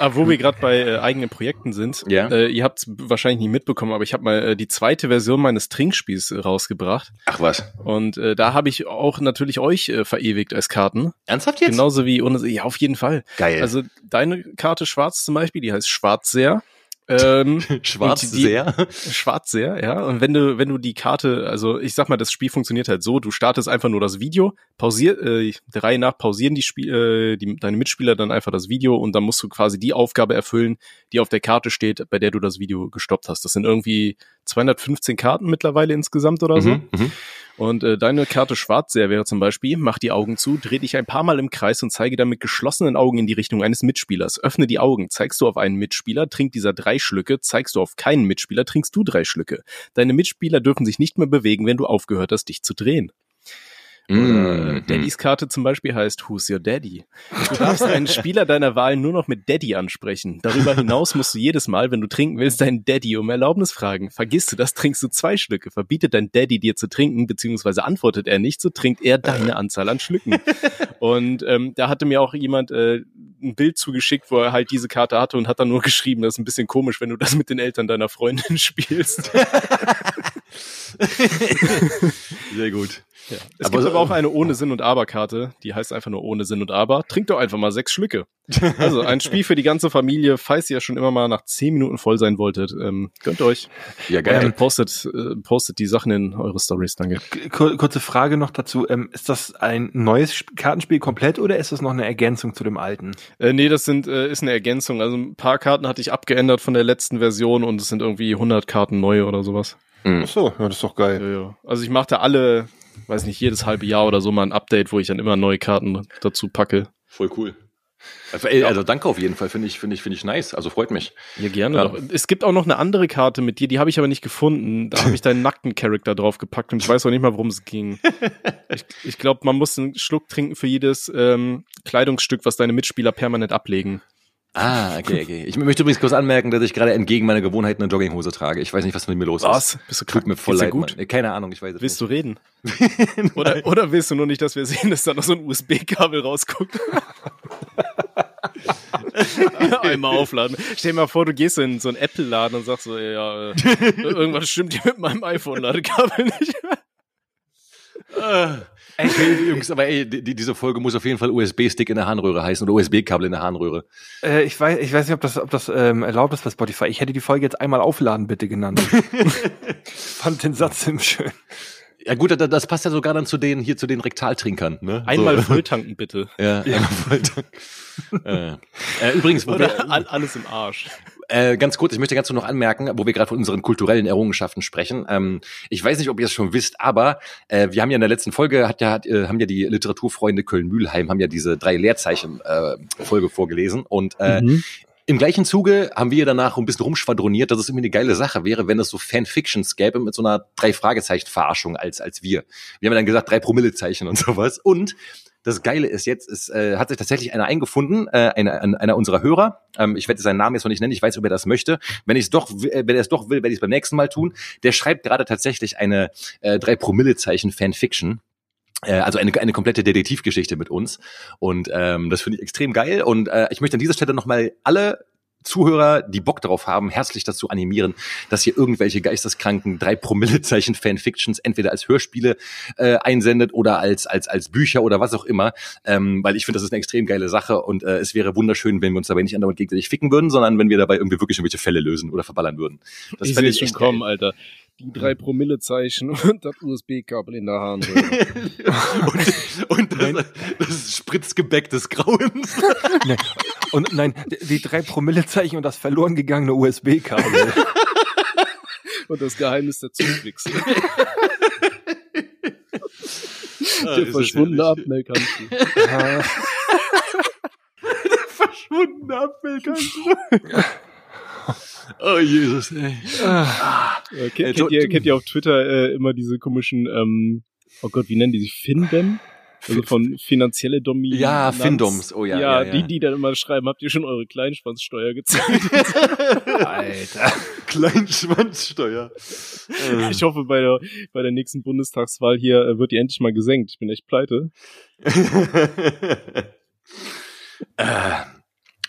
Aber wo wir gerade bei äh, eigenen Projekten sind, Ja. äh, ihr habt es wahrscheinlich nicht mitbekommen, aber ich habe mal äh, die zweite Version meines Trinkspiels äh, rausgebracht. Ach was. Und äh, da habe ich auch natürlich euch äh, verewigt als Karten. Ernsthaft jetzt? Genauso wie ohne, ja, auf jeden Fall. Geil. Also deine Karte Schwarz zum Beispiel, die heißt Schwarzseher. Ähm, <laughs> Schwarz die- sehr. Schwarz sehr, ja. Und wenn du, wenn du die Karte, also ich sag mal, das Spiel funktioniert halt so, du startest einfach nur das Video, pausier, äh, der Reihe nach pausieren die, Spiel, äh, die deine Mitspieler dann einfach das Video und dann musst du quasi die Aufgabe erfüllen, die auf der Karte steht, bei der du das Video gestoppt hast. Das sind irgendwie 215 Karten mittlerweile insgesamt oder so. Mhm, mhm. Und äh, deine Karte Schwarzseher wäre zum Beispiel, mach die Augen zu, dreh dich ein paar Mal im Kreis und zeige dann mit geschlossenen Augen in die Richtung eines Mitspielers. Öffne die Augen, zeigst du auf einen Mitspieler, trinkt dieser drei Schlücke, zeigst du auf keinen Mitspieler, trinkst du drei Schlücke. Deine Mitspieler dürfen sich nicht mehr bewegen, wenn du aufgehört hast, dich zu drehen. Oder Mhm. Daddys Karte zum Beispiel heißt Who's Your Daddy? Du darfst einen <laughs> Spieler deiner Wahl nur noch mit Daddy ansprechen. Darüber hinaus musst du jedes Mal, wenn du trinken willst, deinen Daddy um Erlaubnis fragen. Vergisst du das, trinkst du zwei Schlücke. Verbietet dein Daddy dir zu trinken, beziehungsweise antwortet er nicht, so trinkt er deine Anzahl an Schlücken. <laughs> Und ähm, da hatte mir auch jemand äh, ein Bild zugeschickt, wo er halt diese Karte hatte und hat dann nur geschrieben, das ist ein bisschen komisch, wenn du das mit den Eltern deiner Freundin <laughs> spielst. <laughs> Sehr gut. Ja. Es Aber gibt so- aber auch eine ohne Sinn und Aber-Karte, die heißt einfach nur ohne Sinn und Aber. Trink doch einfach mal sechs Schlücke. <laughs> Also ein Spiel für die ganze Familie, falls ihr schon immer mal nach zehn Minuten voll sein wolltet. Ähm, gönnt euch. Ja, geil. Ähm, postet, äh, postet die Sachen in eure Stories, danke. Kur kurze Frage noch dazu. Ähm, ist das ein neues Sp- Kartenspiel komplett oder ist das noch eine Ergänzung zu dem alten? Äh, nee, das sind, äh, ist eine Ergänzung. Also ein paar Karten hatte ich abgeändert von der letzten Version und es sind irgendwie 100 Karten neu oder sowas. Mhm. Ach so, ja, das ist doch geil. Ja, ja. Also ich machte alle, weiß nicht, jedes halbe Jahr oder so mal ein Update, wo ich dann immer neue Karten dazu packe. Voll cool. Also, ey, also danke auf jeden Fall, finde ich, finde ich, finde ich nice. Also freut mich. Ja, gerne. Ja. Doch. Es gibt auch noch eine andere Karte mit dir, die habe ich aber nicht gefunden. Da habe ich deinen nackten Charakter draufgepackt und ich weiß auch nicht mal, worum es ging. <laughs> Ich, ich glaube, man muss einen Schluck trinken für jedes ähm, Kleidungsstück, was deine Mitspieler permanent ablegen. Ah, okay, okay. Ich möchte übrigens kurz anmerken, dass ich gerade entgegen meiner Gewohnheit eine Jogginghose trage. Ich weiß nicht, was mit mir los ist. Was? Bist du Tut mir voll leid, gut? Mann. Keine Ahnung, ich weiß es Willst du nicht. reden? <laughs> oder, oder willst du nur nicht, dass wir sehen, dass da noch so ein USB-Kabel rausguckt? <laughs> Einmal aufladen. Stell dir mal vor, du gehst in so einen Apple-Laden und sagst so, ja, äh, irgendwas stimmt hier mit meinem iPhone-Ladekabel nicht. <laughs> Ey, Jungs, aber ey, die, diese Folge muss auf jeden Fall USB-Stick in der Harnröhre heißen oder USB-Kabel in der Harnröhre. Äh, ich, weiß, ich weiß nicht, ob das, ob das ähm, erlaubt ist bei Spotify. Ich hätte die Folge jetzt einmal aufladen bitte genannt. <laughs> Fand den Satz ziemlich schön. Ja gut, das, das passt ja sogar dann zu den, hier zu den Rektaltrinkern, ne? Einmal so. volltanken, bitte. Ja, einmal Volltank. <laughs> äh, äh, übrigens, wo wir, alles im Arsch. Äh, ganz kurz, ich möchte ganz nur noch anmerken, wo wir gerade von unseren kulturellen Errungenschaften sprechen. Ähm, ich weiß nicht, ob ihr es schon wisst, aber äh, wir haben ja in der letzten Folge, hat ja, hat, äh, haben ja die Literaturfreunde Köln-Mühlheim, haben ja diese drei Leerzeichen-Folge vorgelesen. Und äh, im gleichen Zuge haben wir danach ein bisschen rumschwadroniert, dass es irgendwie eine geile Sache wäre, wenn es so Fanfictions gäbe mit so einer drei Fragezeichen Verarschung als als wir. Wir haben ja dann gesagt drei Promillezeichen und sowas. Und das Geile ist jetzt, es äh, hat sich tatsächlich einer eingefunden, äh, einer, ein- einer unserer Hörer. Ähm, ich werde seinen Namen jetzt noch nicht nennen, ich weiß, ob er das möchte. Wenn ich doch, äh, wenn er es doch will, werde ich es beim nächsten Mal tun. Der schreibt gerade tatsächlich eine äh, drei Promillezeichen Fanfiction. Äh, Also eine, eine komplette Detektivgeschichte mit uns. Und ähm, das finde ich extrem geil. Und äh, ich möchte an dieser Stelle nochmal alle Zuhörer, die Bock darauf haben, herzlich dazu animieren, dass ihr irgendwelche geisteskranken drei Promillezeichen Fanfictions entweder als Hörspiele äh, einsendet oder als als als Bücher oder was auch immer, ähm, weil ich finde, das ist eine extrem geile Sache und äh, es wäre wunderschön, wenn wir uns dabei nicht andauernd gegenseitig ficken würden, sondern wenn wir dabei irgendwie wirklich irgendwelche Fälle lösen oder verballern würden. Das ich fände sehe schon geil. kommen, Alter. Die drei Promillezeichen <laughs> und das USB-Kabel in der Harnröhre. <laughs> und, und das, das Spritzgebäck des Grauens. <laughs> Nee. Und nein, die, drei Promillezeichen und das verloren gegangene USB-Kabel. und das Geheimnis der Zugwichse. Ah, Der ist das verschwundene. Abmelkhandschuh. Ah, geschwundene Abfallkante. <laughs> oh Jesus, ey. Äh, Äh, kennt, kennt, ihr, kennt ihr auf Twitter äh, immer diese komischen, ähm, oh Gott, wie nennen die sich? Findem? Also von finanzielle Domi. Ja, Findoms. Oh ja, ja, ja, die, die dann immer schreiben, habt ihr schon eure Kleinschwanzsteuer gezahlt? <laughs> Alter. Kleinschwanzsteuer. Ich hoffe, bei der, bei der nächsten Bundestagswahl hier äh, wird die endlich mal gesenkt. Ich bin echt pleite. <laughs> äh,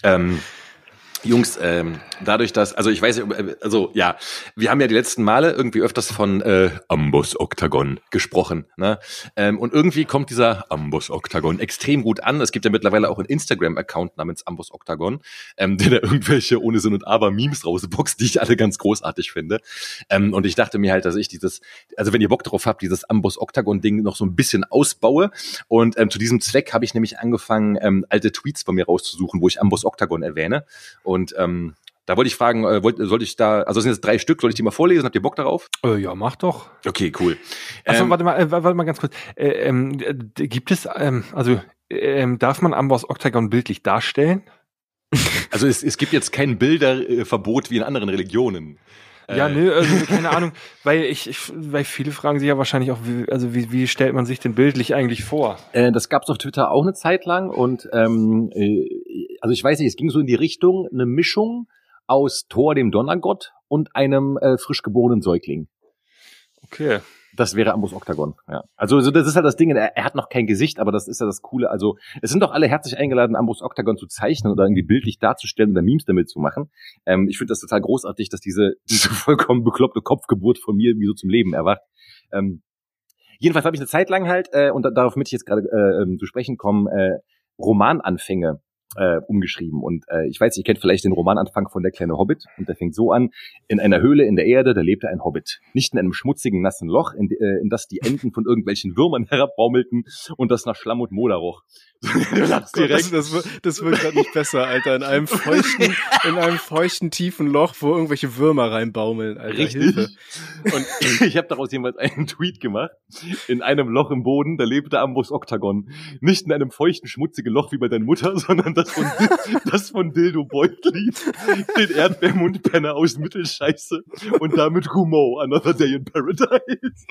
ähm, Jungs, ähm, dadurch, dass, also ich weiß, äh, also ja, wir haben ja die letzten Male irgendwie öfters von äh, Amboss Octagon gesprochen, ne? Ähm, und irgendwie kommt dieser Amboss Octagon extrem gut an. Es gibt ja mittlerweile auch einen Instagram-Account namens Amboss Octagon, ähm, <laughs> der da irgendwelche ohne Sinn und Aber Memes rausboxt, die ich alle ganz großartig finde. Ähm, und ich dachte mir halt, dass ich dieses, also wenn ihr Bock drauf habt, dieses Amboss Octagon-Ding noch so ein bisschen ausbaue. Und ähm, zu diesem Zweck habe ich nämlich angefangen, ähm, alte Tweets von mir rauszusuchen, wo ich Amboss Octagon erwähne. Und ähm, da wollte ich fragen, äh, wollt, soll ich da, also es sind jetzt drei Stück, soll ich die mal vorlesen? Habt ihr Bock darauf? Äh, ja, mach doch. Okay, cool. Achso, Ähm, warte mal, äh, warte mal ganz kurz. Äh, ähm, äh, gibt es, ähm, also ähm, darf man Amboss Octagon bildlich darstellen? Also es, es gibt jetzt kein Bilderverbot wie in anderen Religionen. Ja, Äh, nö, also, <laughs> keine Ahnung, weil ich, ich, weil viele fragen sich ja wahrscheinlich auch, wie, also wie, wie stellt man sich denn bildlich eigentlich vor? Äh, das gab es auf Twitter auch eine Zeit lang und ähm, äh, also ich weiß nicht, es ging so in die Richtung eine Mischung aus Thor, dem Donnergott und einem äh, frisch geborenen Säugling. Okay. Das wäre Ambus Octagon, ja. Also, also das ist halt das Ding, er, er hat noch kein Gesicht, aber das ist ja das Coole. Also es sind doch alle herzlich eingeladen, Ambus Octagon zu zeichnen oder irgendwie bildlich darzustellen oder Memes damit zu machen. Ähm, ich finde das total großartig, dass diese, <laughs> diese vollkommen bekloppte Kopfgeburt von mir wie so zum Leben erwacht. Ähm, jedenfalls habe ich eine Zeit lang halt, äh, und da, darauf möchte ich jetzt gerade äh, ähm, zu sprechen kommen, äh, Romananfänge äh, umgeschrieben. Und äh, ich weiß, ihr kennt vielleicht den Romananfang von Der kleine Hobbit. Und der fängt so an. In einer Höhle in der Erde, da lebte ein Hobbit. Nicht in einem schmutzigen, nassen Loch, in, äh, in das die Enden von irgendwelchen Würmern <laughs> herabbaumelten und das nach Schlamm und Moder roch. <laughs> du lachst direkt. das, das, wird- das wird gerade nicht besser, Alter. In einem feuchten, in einem feuchten, tiefen Loch, wo irgendwelche Würmer reinbaumeln, Alter. Hilfe. Richtig. Und <laughs> ich habe daraus jemals einen Tweet gemacht. In einem Loch im Boden, da lebte Ambus Octagon. Nicht in einem feuchten, schmutzigen Loch wie bei deiner Mutter, sondern das von, das von Dildo Beutli, den Erdbeermundpenner aus Mittelscheiße und damit Humo, Another Day in Paradise.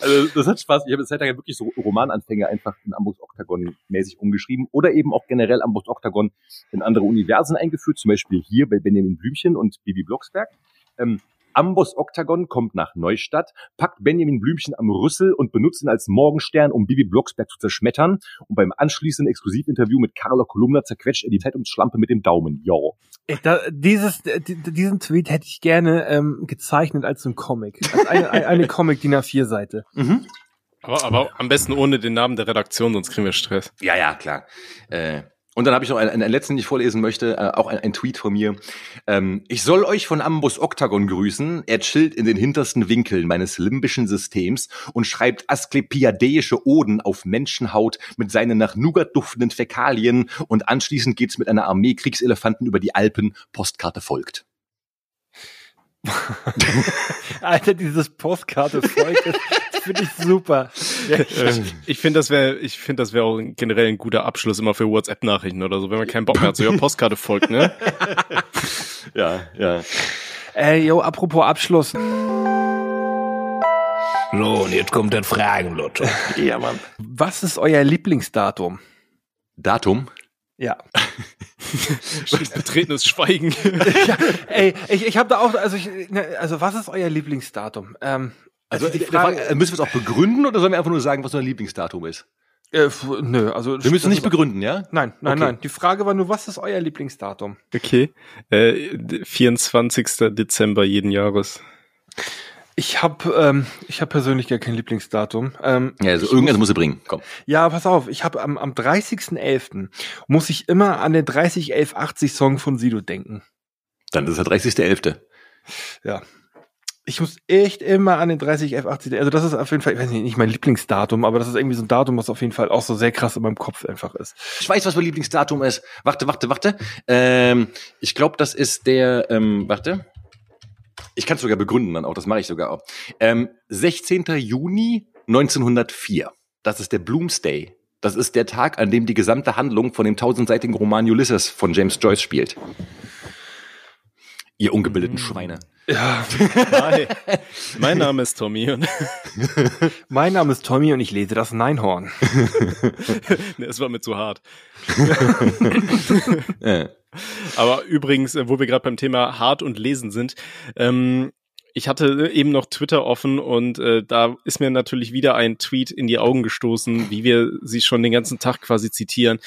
Also das hat Spaß. Ich habe eine Zeit lang wirklich so Romananfänge einfach in Ambus Octagon mäßig umgeschrieben oder eben auch generell Ambus Octagon in andere Universen eingeführt, zum Beispiel hier bei Benjamin Blümchen und Bibi Blocksberg. Ähm, Amboss Octagon kommt nach Neustadt, packt Benjamin Blümchen am Rüssel und benutzt ihn als Morgenstern, um Bibi Blocksberg zu zerschmettern. Und beim anschließenden Exklusivinterview mit Carla Kolumna zerquetscht er die Zeitungsschlampe mit dem Daumen. Jo. Ey, da, dieses, äh, di- diesen Tweet hätte ich gerne ähm, gezeichnet als so ein Comic. Als eine, eine, eine Comic DIN A4 Seite. <laughs> Mhm. Aber, aber am besten ohne den Namen der Redaktion, sonst kriegen wir Stress. Ja, ja, klar. Äh, und dann habe ich noch einen, einen letzten, den ich vorlesen möchte, äh, auch ein, ein Tweet von mir. Ähm, ich soll euch von Ambus Octagon grüßen. Er chillt in den hintersten Winkeln meines limbischen Systems und schreibt asklepiadeische Oden auf Menschenhaut mit seinen nach Nougat duftenden Fäkalien und anschließend geht's mit einer Armee Kriegselefanten über die Alpen. Postkarte folgt. <laughs> Alter, dieses Postkarte das <laughs> finde ich super. Ja, Ich, ich finde, das wäre, ich finde, das wäre auch generell ein guter Abschluss immer für WhatsApp-Nachrichten oder so, wenn man keinen Bock mehr hat, so ja, Postkarte folgt, ne? <laughs> Ja, ja. Ey, yo, apropos Abschluss. So, und jetzt kommt das Fragenlotto. <laughs> Ja, Mann. Was ist euer Lieblingsdatum? Datum? Ja. <laughs> Betretenes Schweigen. ja ey, ich, ich habe da auch, also ich, ne, also was ist euer Lieblingsdatum? Ähm, Also die die Frage, Frage, müssen wir es auch begründen oder sollen wir einfach nur sagen, was unser Lieblingsdatum ist? äh, nö, also Wir müssen nicht ist- begründen, ja? Nein, nein, Okay. nein. Die Frage war nur, was ist euer Lieblingsdatum? Okay. Äh, 24. Dezember jeden Jahres. Ich habe ähm, ich habe persönlich gar kein Lieblingsdatum. Ähm, Ja, also irgendwas muss, muss sie bringen. Komm. ja, pass auf, ich habe am, am 30.11. muss ich immer an den 301180 Song von Sido denken. Dann ist der 30.11. Ja. Ich muss echt immer an den 301180 denken. Also das ist auf jeden Fall, ich weiß nicht, nicht mein Lieblingsdatum, aber das ist irgendwie so ein Datum, was auf jeden Fall auch so sehr krass in meinem Kopf einfach ist. Ich weiß, was mein Lieblingsdatum ist. Warte, warte, warte. Ähm, ich glaube, das ist der, ähm, warte. Ich kann es sogar begründen dann auch, das mache ich sogar auch. Ähm, 16. Juni 1904. Das ist der Bloomsday. Das ist der Tag, an dem die gesamte Handlung von dem tausendseitigen Roman Ulysses von James Joyce spielt. Ihr ungebildeten Schweine. Ja, Hi, <laughs> mein Name ist Tommy und <laughs> mein Name ist Tommy und ich lese das Neinhorn. <laughs> nee, es war mir zu hart. Äh, Aber übrigens, äh, wo wir gerade beim Thema hart und lesen sind, ähm, ich hatte eben noch Twitter offen und äh, da ist mir natürlich wieder ein Tweet in die Augen gestoßen, wie wir sie schon den ganzen Tag quasi zitieren.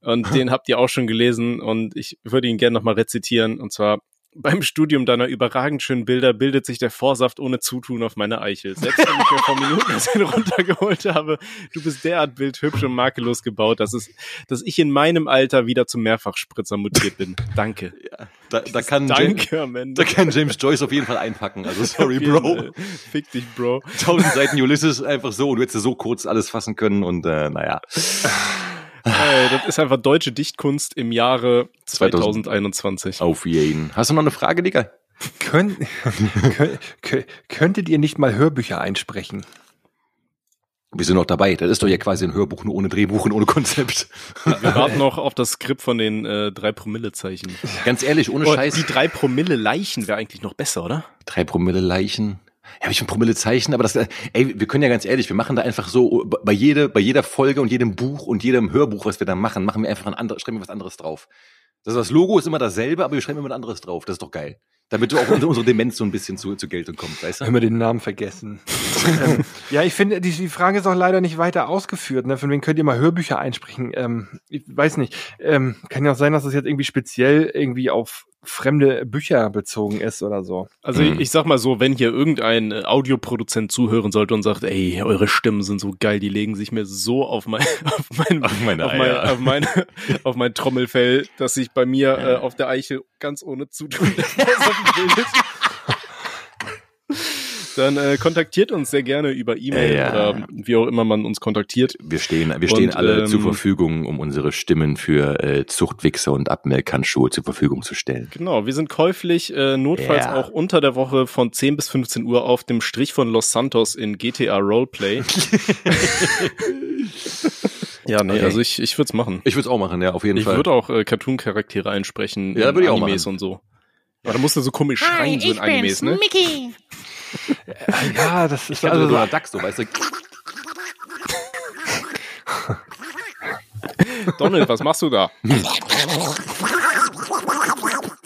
Und den habt ihr auch schon gelesen und ich würde ihn gerne nochmal rezitieren. Und zwar, beim Studium deiner überragend schönen Bilder bildet sich der Vorsaft ohne Zutun auf meine Eichel. Selbst wenn ich mir vor Minuten das <laughs> runtergeholt habe, du bist derart bildhübsch und makellos gebaut, dass, es, dass ich in meinem Alter wieder zum Mehrfachspritzer mutiert bin. Danke. da, da, kann James, Danke am Ende. da kann James Joyce auf jeden Fall einpacken. Also sorry, Bro. Fall. Fick dich, Bro. Tausend Seiten Ulysses einfach so und du hättest so kurz alles fassen können und äh, naja. Das ist einfach deutsche Dichtkunst im Jahre 2000. 2021. Auf jeden. Hast du noch eine Frage, Digga? Könnt, <laughs> könnt, könnt- könntet ihr nicht mal Hörbücher einsprechen? Wir sind noch dabei. Das ist doch ja quasi ein Hörbuch nur ohne Drehbuch und ohne Konzept. Wir warten noch auf das Skript von den äh, drei Promille-Zeichen. Ganz ehrlich, ohne Oh, Scheiß. die drei Promille-Leichen wäre eigentlich noch besser, oder? drei Promille Leichen. Ja, ich ein Promille Zeichen, aber das, äh, ey, wir können ja ganz ehrlich, wir machen da einfach so bei jede, bei jeder Folge und jedem Buch und jedem Hörbuch, was wir da machen, machen wir einfach ein anderes, schreiben wir was anderes drauf. Das, das Logo ist immer dasselbe, aber wir schreiben immer ein anderes drauf. Das ist doch geil. Damit auch unsere, Demenz so ein bisschen zu, zu Geltung kommt, weißt du? Immer den Namen vergessen. ähm, ja, ich finde, die, die Frage ist auch leider nicht weiter ausgeführt. Ne? Von wem könnt ihr mal Hörbücher einsprechen? Ähm, ich weiß nicht. Ähm, kann ja auch sein, dass das jetzt irgendwie speziell irgendwie auf fremde Bücher bezogen ist oder so. Also Mhm. ich, ich sag mal so, wenn hier irgendein äh, Audioproduzent zuhören sollte und sagt, ey, eure Stimmen sind so geil, die legen sich mir so auf mein, <laughs> auf mein, Auf meine auf mein, auf mein, <laughs> auf mein Trommelfell, dass sich bei mir äh, auf der Eichel ganz ohne Zutun. <laughs> Dann äh, kontaktiert uns sehr gerne über E-Mail Ja. oder wie auch immer man uns kontaktiert. Wir stehen, wir stehen Und, alle ähm, zur Verfügung, um unsere Stimmen für äh, Zuchtwichser und Abmelkhandschuhe zur Verfügung zu stellen. Genau, wir sind käuflich, äh, notfalls Ja. auch unter der Woche von 10 bis 15 Uhr auf dem Strich von Los Santos in GTA Roleplay. <laughs> ja, nee, Okay. also ich, ich würde es machen. Ich würde es auch machen, ja, auf jeden Ich Fall. würde auch äh, Cartoon-Charaktere einsprechen Ja, in würd ich auch Animes machen. und so. Aber da musst du so komisch schreien, so in Animes, ne? Mickey. Ja, das ist Ja, also so, Donald Duck, so, weißt du. Donald, was machst du da?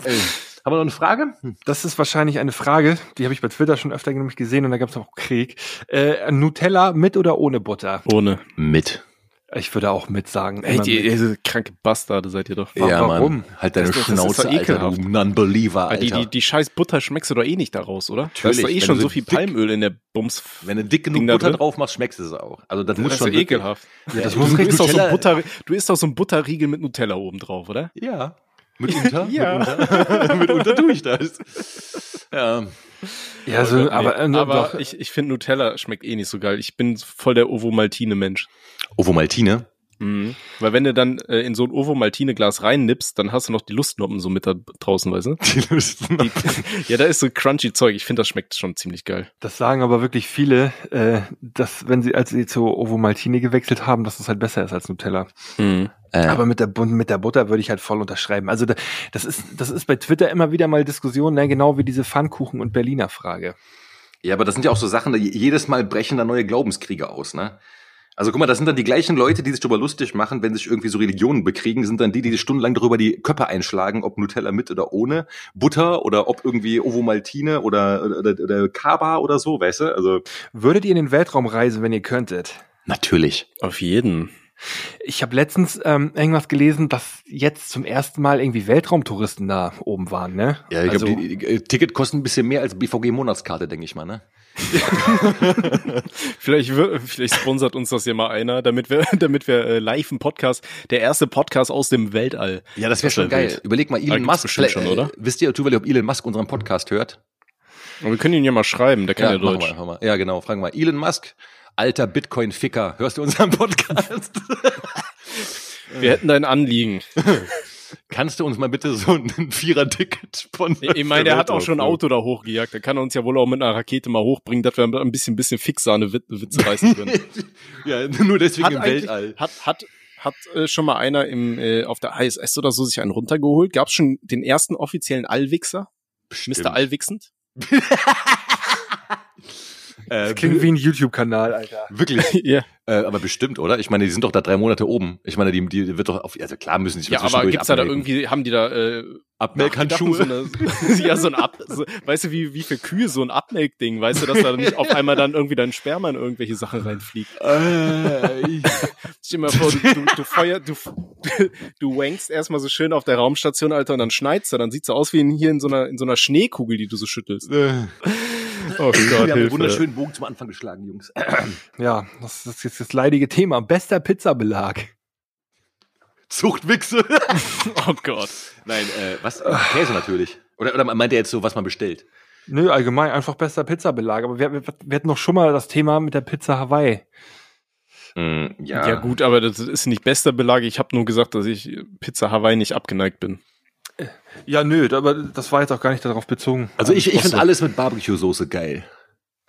Ey, haben wir noch eine Frage? das ist wahrscheinlich eine Frage, die habe ich bei Twitter schon öfter nämlich gesehen und da gab es auch Krieg. Äh, Nutella mit oder ohne Butter? Ohne. Mit. Ich würde auch mit sagen. Die, mit. diese kranke Bastarde seid ihr doch. Ja, warum? Mann. Halt deine Das ist doch- das ist Schnauze, doch Alter, ekelhaft. du Non-Believer, Alter. Die, die, die scheiß Butter schmeckst du doch eh nicht daraus, oder? Da ist Natürlich, doch eh wenn schon so so viel dick- Palmöl in der Bums. Wenn du dick genug Butter drin? drauf machst, schmeckst du es auch. Also das, Das muss ist schon ekelhaft. Ja, das Du, muss du, richtig isst doch so Butter, du isst doch so ein Butterriegel mit Nutella oben drauf, oder? Ja. Mitunter? <laughs> Ja. Mitunter, <laughs> mitunter tue ich das. Ja. Ja, so, Nee, aber, äh, aber doch, ich, ich finde Nutella schmeckt eh nicht so geil. Ich bin voll der Ovo-Maltine-Mensch. Ovomaltine. Mhm. Weil wenn du dann äh, in so ein Ovo-Maltine-Glas reinnippst, dann hast du noch die Lustnoppen so mit da draußen, weißt du? <laughs> Die. Die, ja, da ist so crunchy Zeug. Ich finde, das schmeckt schon ziemlich geil. das sagen aber wirklich viele, äh, dass wenn sie, als sie zu Ovo Maltine gewechselt haben, dass es halt besser ist als Nutella. Mhm. Äh, Aber mit der, mit der Butter würde ich halt voll unterschreiben. Also da, das ist, das ist bei Twitter immer wieder mal Diskussion, ne? genau wie diese Pfannkuchen- und Berliner Frage. Ja, aber das sind ja auch so Sachen, da je- jedes Mal brechen da neue Glaubenskriege aus, ne? Also guck mal, das sind dann die gleichen Leute, die sich darüber lustig machen, wenn sich irgendwie so Religionen bekriegen, sind dann die, die stundenlang darüber die Köpfe einschlagen, ob Nutella mit oder ohne, Butter oder ob irgendwie Ovomaltine oder, oder, oder Kaba oder so, weißt du? Also Würdet ihr in den Weltraum reisen, wenn ihr könntet? natürlich. Auf jeden. Ich habe letztens ähm, irgendwas gelesen, dass jetzt zum ersten Mal irgendwie Weltraumtouristen da oben waren, ne? Ja, ich also, glaub, die, die, äh, Ticket kostet ein bisschen mehr als BVG-Monatskarte, denke ich mal, ne? <laughs> Vielleicht, vielleicht sponsert uns das ja mal einer, damit wir, <laughs> damit wir äh, live im Podcast, der erste Podcast aus dem Weltall. Ja, das wäre schon geil. wild. Überleg mal, Elon Musk, bestimmt schon, oder? Äh, wisst ihr zufällig, ob Elon Musk unseren Podcast hört? Und wir können ihn ja mal schreiben, der kann ja, machen Deutsch. machen wir. ja, genau. Fragen wir. Elon Musk, alter Bitcoin-Ficker, hörst du unseren <laughs> Podcast? Wir hätten dein Anliegen. Kannst du uns mal bitte so ein <laughs> Vierer-Ticket von Ich, ich meine, der hat auch schon ein Auto da hochgejagt. Der kann uns ja wohl auch mit einer Rakete mal hochbringen, dass wir ein bisschen, bisschen fixer eine Wit- Witze reißen können. <laughs> ja, nur deswegen hat im Weltall. Hat, hat, hat äh, schon mal einer im, äh, auf der ISS oder so sich einen runtergeholt? Gab es schon den ersten offiziellen Allwichser? Mr. Allwichsend? <laughs> Äh, Klingt wie ein YouTube-Kanal, Alter. Wirklich. <laughs> ja. Äh, aber bestimmt, oder? Ich meine, die sind doch da drei Monate oben. Ich meine, die, die wird doch auf, also klar müssen die sich ja, aber gibt's da da abmelden. irgendwie, haben die da äh, Abmelkhandschuhe? So eine, <laughs> ja, so ein Ab, so, weißt du, wie, wie für Kühe so ein Abmelkding, weißt du, dass da nicht <laughs> auf einmal dann irgendwie dein Sperma in irgendwelche Sachen reinfliegt. Äh, ich- Stell dir mal vor, du, du, du feuer, du, du wankst erstmal so schön auf der Raumstation, Alter, und dann schneit's da, dann sieht's so aus wie in, hier in so einer, in so einer Schneekugel, die du so schüttelst. äh, Oh wir haben einen wunderschönen Bogen zum Anfang geschlagen, Jungs. <clears throat> Ja, das ist jetzt das leidige Thema. Bester Pizzabelag. Zuchtwichse. <laughs> Oh Gott. Nein, äh, was? Käse natürlich. Oder, oder meint er jetzt so, was man bestellt? Nö, allgemein einfach bester Pizzabelag. Aber wir, wir, wir hatten noch schon mal das Thema mit der Pizza Hawaii. Mm, ja. Ja. gut, aber das ist nicht bester Belag. Ich habe nur gesagt, dass ich Pizza Hawaii nicht abgeneigt bin. Ja, nö, aber das war jetzt auch gar nicht darauf bezogen. Also ich, ich Ach so. finde alles mit Barbecue-Soße geil.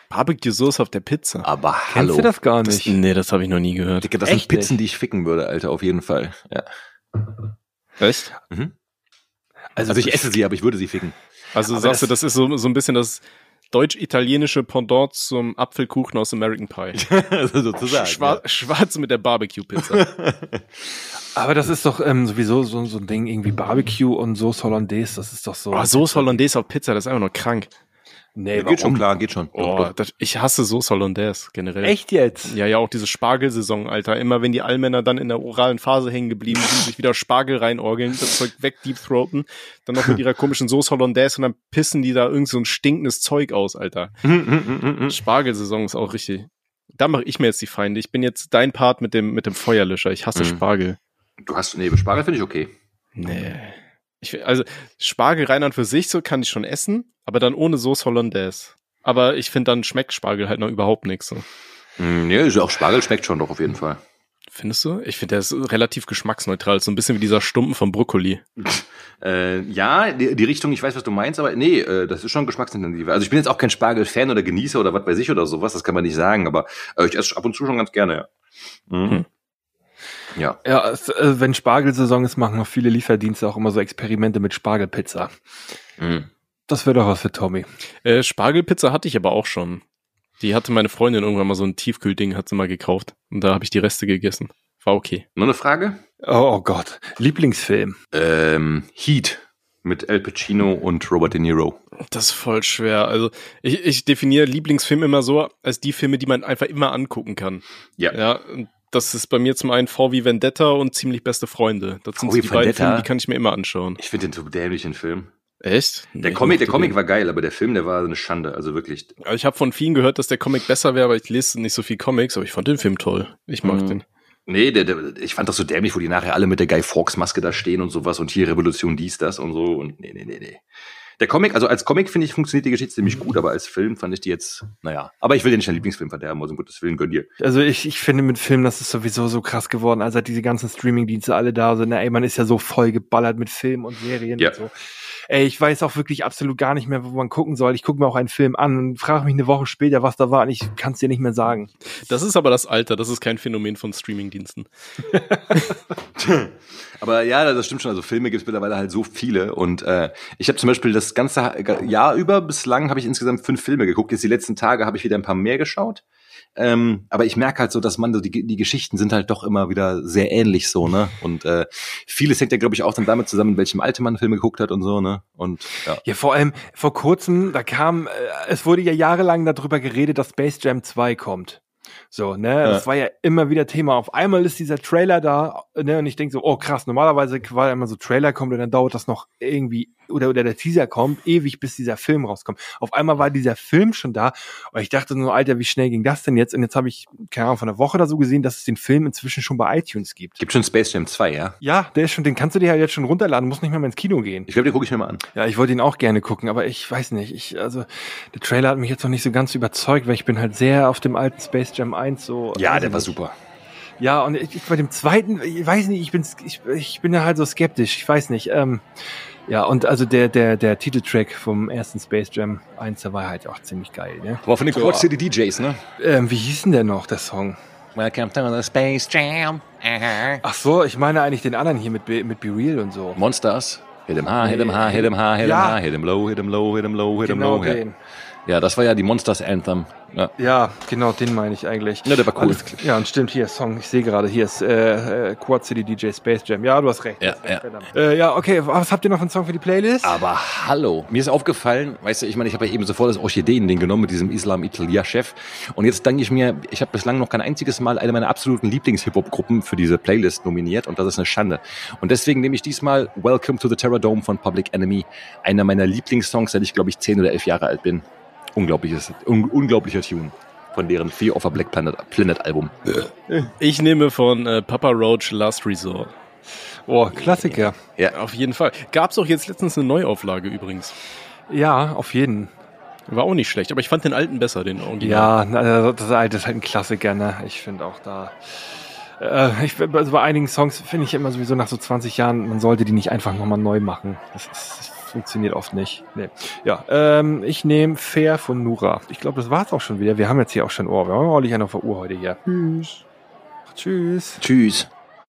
Barbecue-Soße auf der Pizza. Aber Kennst hallo. du das gar Das, nicht? nee, das habe ich noch nie gehört. Digga, das Echt sind Pizzen, nicht? die ich ficken würde, Alter, auf jeden Fall. Ja. Echt? Mhm. Also ich esse sie, aber ich würde sie ficken. Also Aber sagst du, das- das ist so, so ein bisschen das deutsch-italienische Pendant zum Apfelkuchen aus American Pie. also <laughs> sozusagen. Schwar Schwarz mit der Barbecue-Pizza. <laughs> Aber das ist doch ähm, sowieso so, so ein Ding, irgendwie Barbecue und Sauce Hollandaise, das ist doch so. Oh, Soße Hollandaise auf Pizza, das ist einfach nur krank. Nee, Ja, geht schon klar, geht schon. Oh, das, ich hasse Soße Hollandaise generell. Echt jetzt? Ja, ja, auch diese Spargelsaison, Alter. Immer wenn die Allmänner dann in der oralen Phase hängen geblieben sind, sich wieder Spargel reinorgeln, das Zeug weg deepthroaten, dann noch mit ihrer komischen Soße Hollandaise und dann pissen die da irgend so ein stinkendes Zeug aus, Alter. <laughs> Spargelsaison ist auch richtig. Da mache ich mir jetzt die Feinde. Ich bin jetzt dein Part mit dem, mit dem Feuerlöscher. Ich hasse Mhm. Spargel. Du hast, nee, Spargel finde ich okay. Nee. Ich, also, Spargel rein an für sich, so kann ich schon essen, aber dann ohne Soße Hollandaise. Aber ich finde, dann schmeckt Spargel halt noch überhaupt nichts. So. Mm, Nee, auch Spargel schmeckt schon doch auf jeden Fall. Findest du? Ich finde, der ist relativ geschmacksneutral. So ein bisschen wie dieser Stumpen vom Brokkoli. <laughs> Äh, ja, die, die Richtung, ich weiß, was du meinst, aber nee, äh, das ist schon geschmacksintensiver. Also ich bin jetzt auch kein Spargel-Fan oder Genießer oder was weiß ich oder sowas, das kann man nicht sagen, aber äh, ich esse ab und zu schon ganz gerne, ja. Mhm. Hm. Ja. Ja, äh, wenn Spargelsaison ist, machen auch viele Lieferdienste auch immer so Experimente mit Spargelpizza. Mhm. Das wäre doch was für Tommy. Äh, Spargelpizza hatte ich aber auch schon. Die hatte meine Freundin irgendwann mal so ein Tiefkühlding, hat sie mal gekauft. Und da habe ich die Reste gegessen. War okay. Nur eine Frage? Oh, oh Gott. Lieblingsfilm. Ähm, Heat mit Al Pacino und Robert De Niro. Das ist voll schwer. Also ich, ich definiere Lieblingsfilm immer so als die Filme, die man einfach immer angucken kann. Ja. Ja, und das ist bei mir zum einen VW Vendetta und ziemlich beste Freunde. Das sind so die beiden Vendetta? Filme, die kann ich mir immer anschauen. Ich finde den so dämlich, den Film. Echt? Der Nee, Comic, der Comic den. war geil, aber der Film, der war eine Schande, also wirklich. Also ich habe von vielen gehört, dass der Comic besser wäre, aber ich lese nicht so viel Comics, aber ich fand den Film toll. Ich mag Mhm. den. Nee, der, der, ich fand das so dämlich, wo die nachher alle mit der Guy Fawkes Maske da stehen und sowas und hier Revolution dies, das und so und nee, nee, nee, nee. Der Comic, also als Comic finde ich, funktioniert die Geschichte ziemlich gut, aber als Film fand ich die jetzt, naja. Aber ich will dir nicht deinen Lieblingsfilm verderben, also um Gottes Willen, gönn dir. Also ich, ich finde mit Filmen, das ist sowieso so krass geworden, als seit diese ganzen Streamingdienste alle da sind. Ey, man ist ja so voll geballert mit Filmen und Serien Ja. und so. Ey, ich weiß auch wirklich absolut gar nicht mehr, wo man gucken soll. Ich gucke mir auch einen Film an und frage mich eine Woche später, was da war und ich kann es dir nicht mehr sagen. Das ist aber das Alter, das ist kein Phänomen von Streamingdiensten. <laughs> Aber ja, das stimmt schon. Also Filme gibt es mittlerweile halt so viele. Und äh, ich habe zum Beispiel das ganze Jahr über, bislang habe ich insgesamt fünf Filme geguckt. Jetzt die letzten Tage habe ich wieder ein paar mehr geschaut. Ähm, aber ich merke halt so, dass man so die, die Geschichten sind halt doch immer wieder sehr ähnlich so, ne? Und äh, vieles hängt ja, glaube ich, auch dann damit zusammen, in welchem Alter man Filme geguckt hat und so, ne? Und ja. Ja, vor allem vor kurzem, da kam, äh, es wurde ja jahrelang darüber geredet, dass Space Jam 2 kommt. So, ne, das war ja immer wieder Thema. Auf einmal ist dieser Trailer da, ne, und ich denke so, oh krass, normalerweise war immer so Trailer kommt und dann dauert das noch irgendwie, oder, oder der Teaser kommt, ewig, bis dieser Film rauskommt. Auf einmal war dieser Film schon da, und ich dachte nur, Alter, wie schnell ging das denn jetzt? Und jetzt habe ich, keine Ahnung, von einer Woche oder so gesehen, dass es den Film inzwischen schon bei iTunes gibt. Gibt schon Space Jam 2, ja? Ja, der ist schon, den kannst du dir ja jetzt schon runterladen, musst nicht mehr, ins Kino gehen. Ich glaube, den gucke ich mir mal an. Ja, ich wollte ihn auch gerne gucken, aber ich weiß nicht. Ich, also, der Trailer hat mich jetzt noch nicht so ganz überzeugt, weil ich bin halt sehr auf dem alten Space Jam 1 so. Ja, weiß der ich war nicht. super. Ja, und ich, bei dem zweiten, ich weiß nicht, ich bin, ich, ich bin ja halt so skeptisch, ich weiß nicht. Ähm, ja, und also der, der, der Titeltrack vom ersten Space Jam 1, der war halt auch ziemlich geil, ne? Aber von den Quad City DJs, ne? Ähm, wie hieß denn der noch, der Song? Welcome to the Space Jam. Ach so, ich meine eigentlich den anderen hier mit, Be- mit Be Real und so. Monsters. Hit him high, hit him high, hit him high, hit him Ja. high, hit him low, hit him low, hit him low, hit him Genau low. Den. Ja, das war ja die Monsters Anthem. Ja. Ja, genau, den meine ich eigentlich. Ja, der war cool. Alles ja, und stimmt, hier Song, ich sehe gerade, hier ist äh, äh, Quad City DJ Space Jam. Ja, du hast recht. Ja, ja. Äh, ja, okay, was habt ihr noch für einen Song für die Playlist? Aber hallo, mir ist aufgefallen, weißt du, ich meine, ich habe ja eben sofort das Orchideen-Ding genommen mit diesem Islam Italia-Chef. Und jetzt denke ich mir, ich habe bislang noch kein einziges Mal eine meiner absoluten Lieblings-Hip-Hop-Gruppen für diese Playlist nominiert und das ist eine Schande. Und deswegen nehme ich diesmal Welcome to the Terror Dome von Public Enemy, einer meiner Lieblingssongs, seit ich glaube ich zehn oder elf Jahre alt bin. Unglaubliches, un unglaublicher Tune von deren Fear of a Black Planet, Planet Album. Ich nehme von äh, Papa Roach Last Resort. Oh, Klassiker. Auf jeden Fall. Gab's auch jetzt letztens eine Neuauflage übrigens. Ja, auf jeden. War auch nicht schlecht, aber ich fand den alten besser, den Original. Ja, na, das alte ist halt ein Klassiker, ne? Ich finde auch da. Äh, ich, also bei einigen Songs finde ich immer sowieso nach so 20 Jahren, man sollte die nicht einfach nochmal neu machen. Das, ist, das funktioniert oft nicht. Nee. Ja, ähm, ich nehme Fair von Nura. Ich glaube, das war's auch schon wieder. Wir haben jetzt hier auch schon Ohr. Wir haben ordentlich einen auf der Uhr heute hier. Tschüss. Tschüss. Tschüss.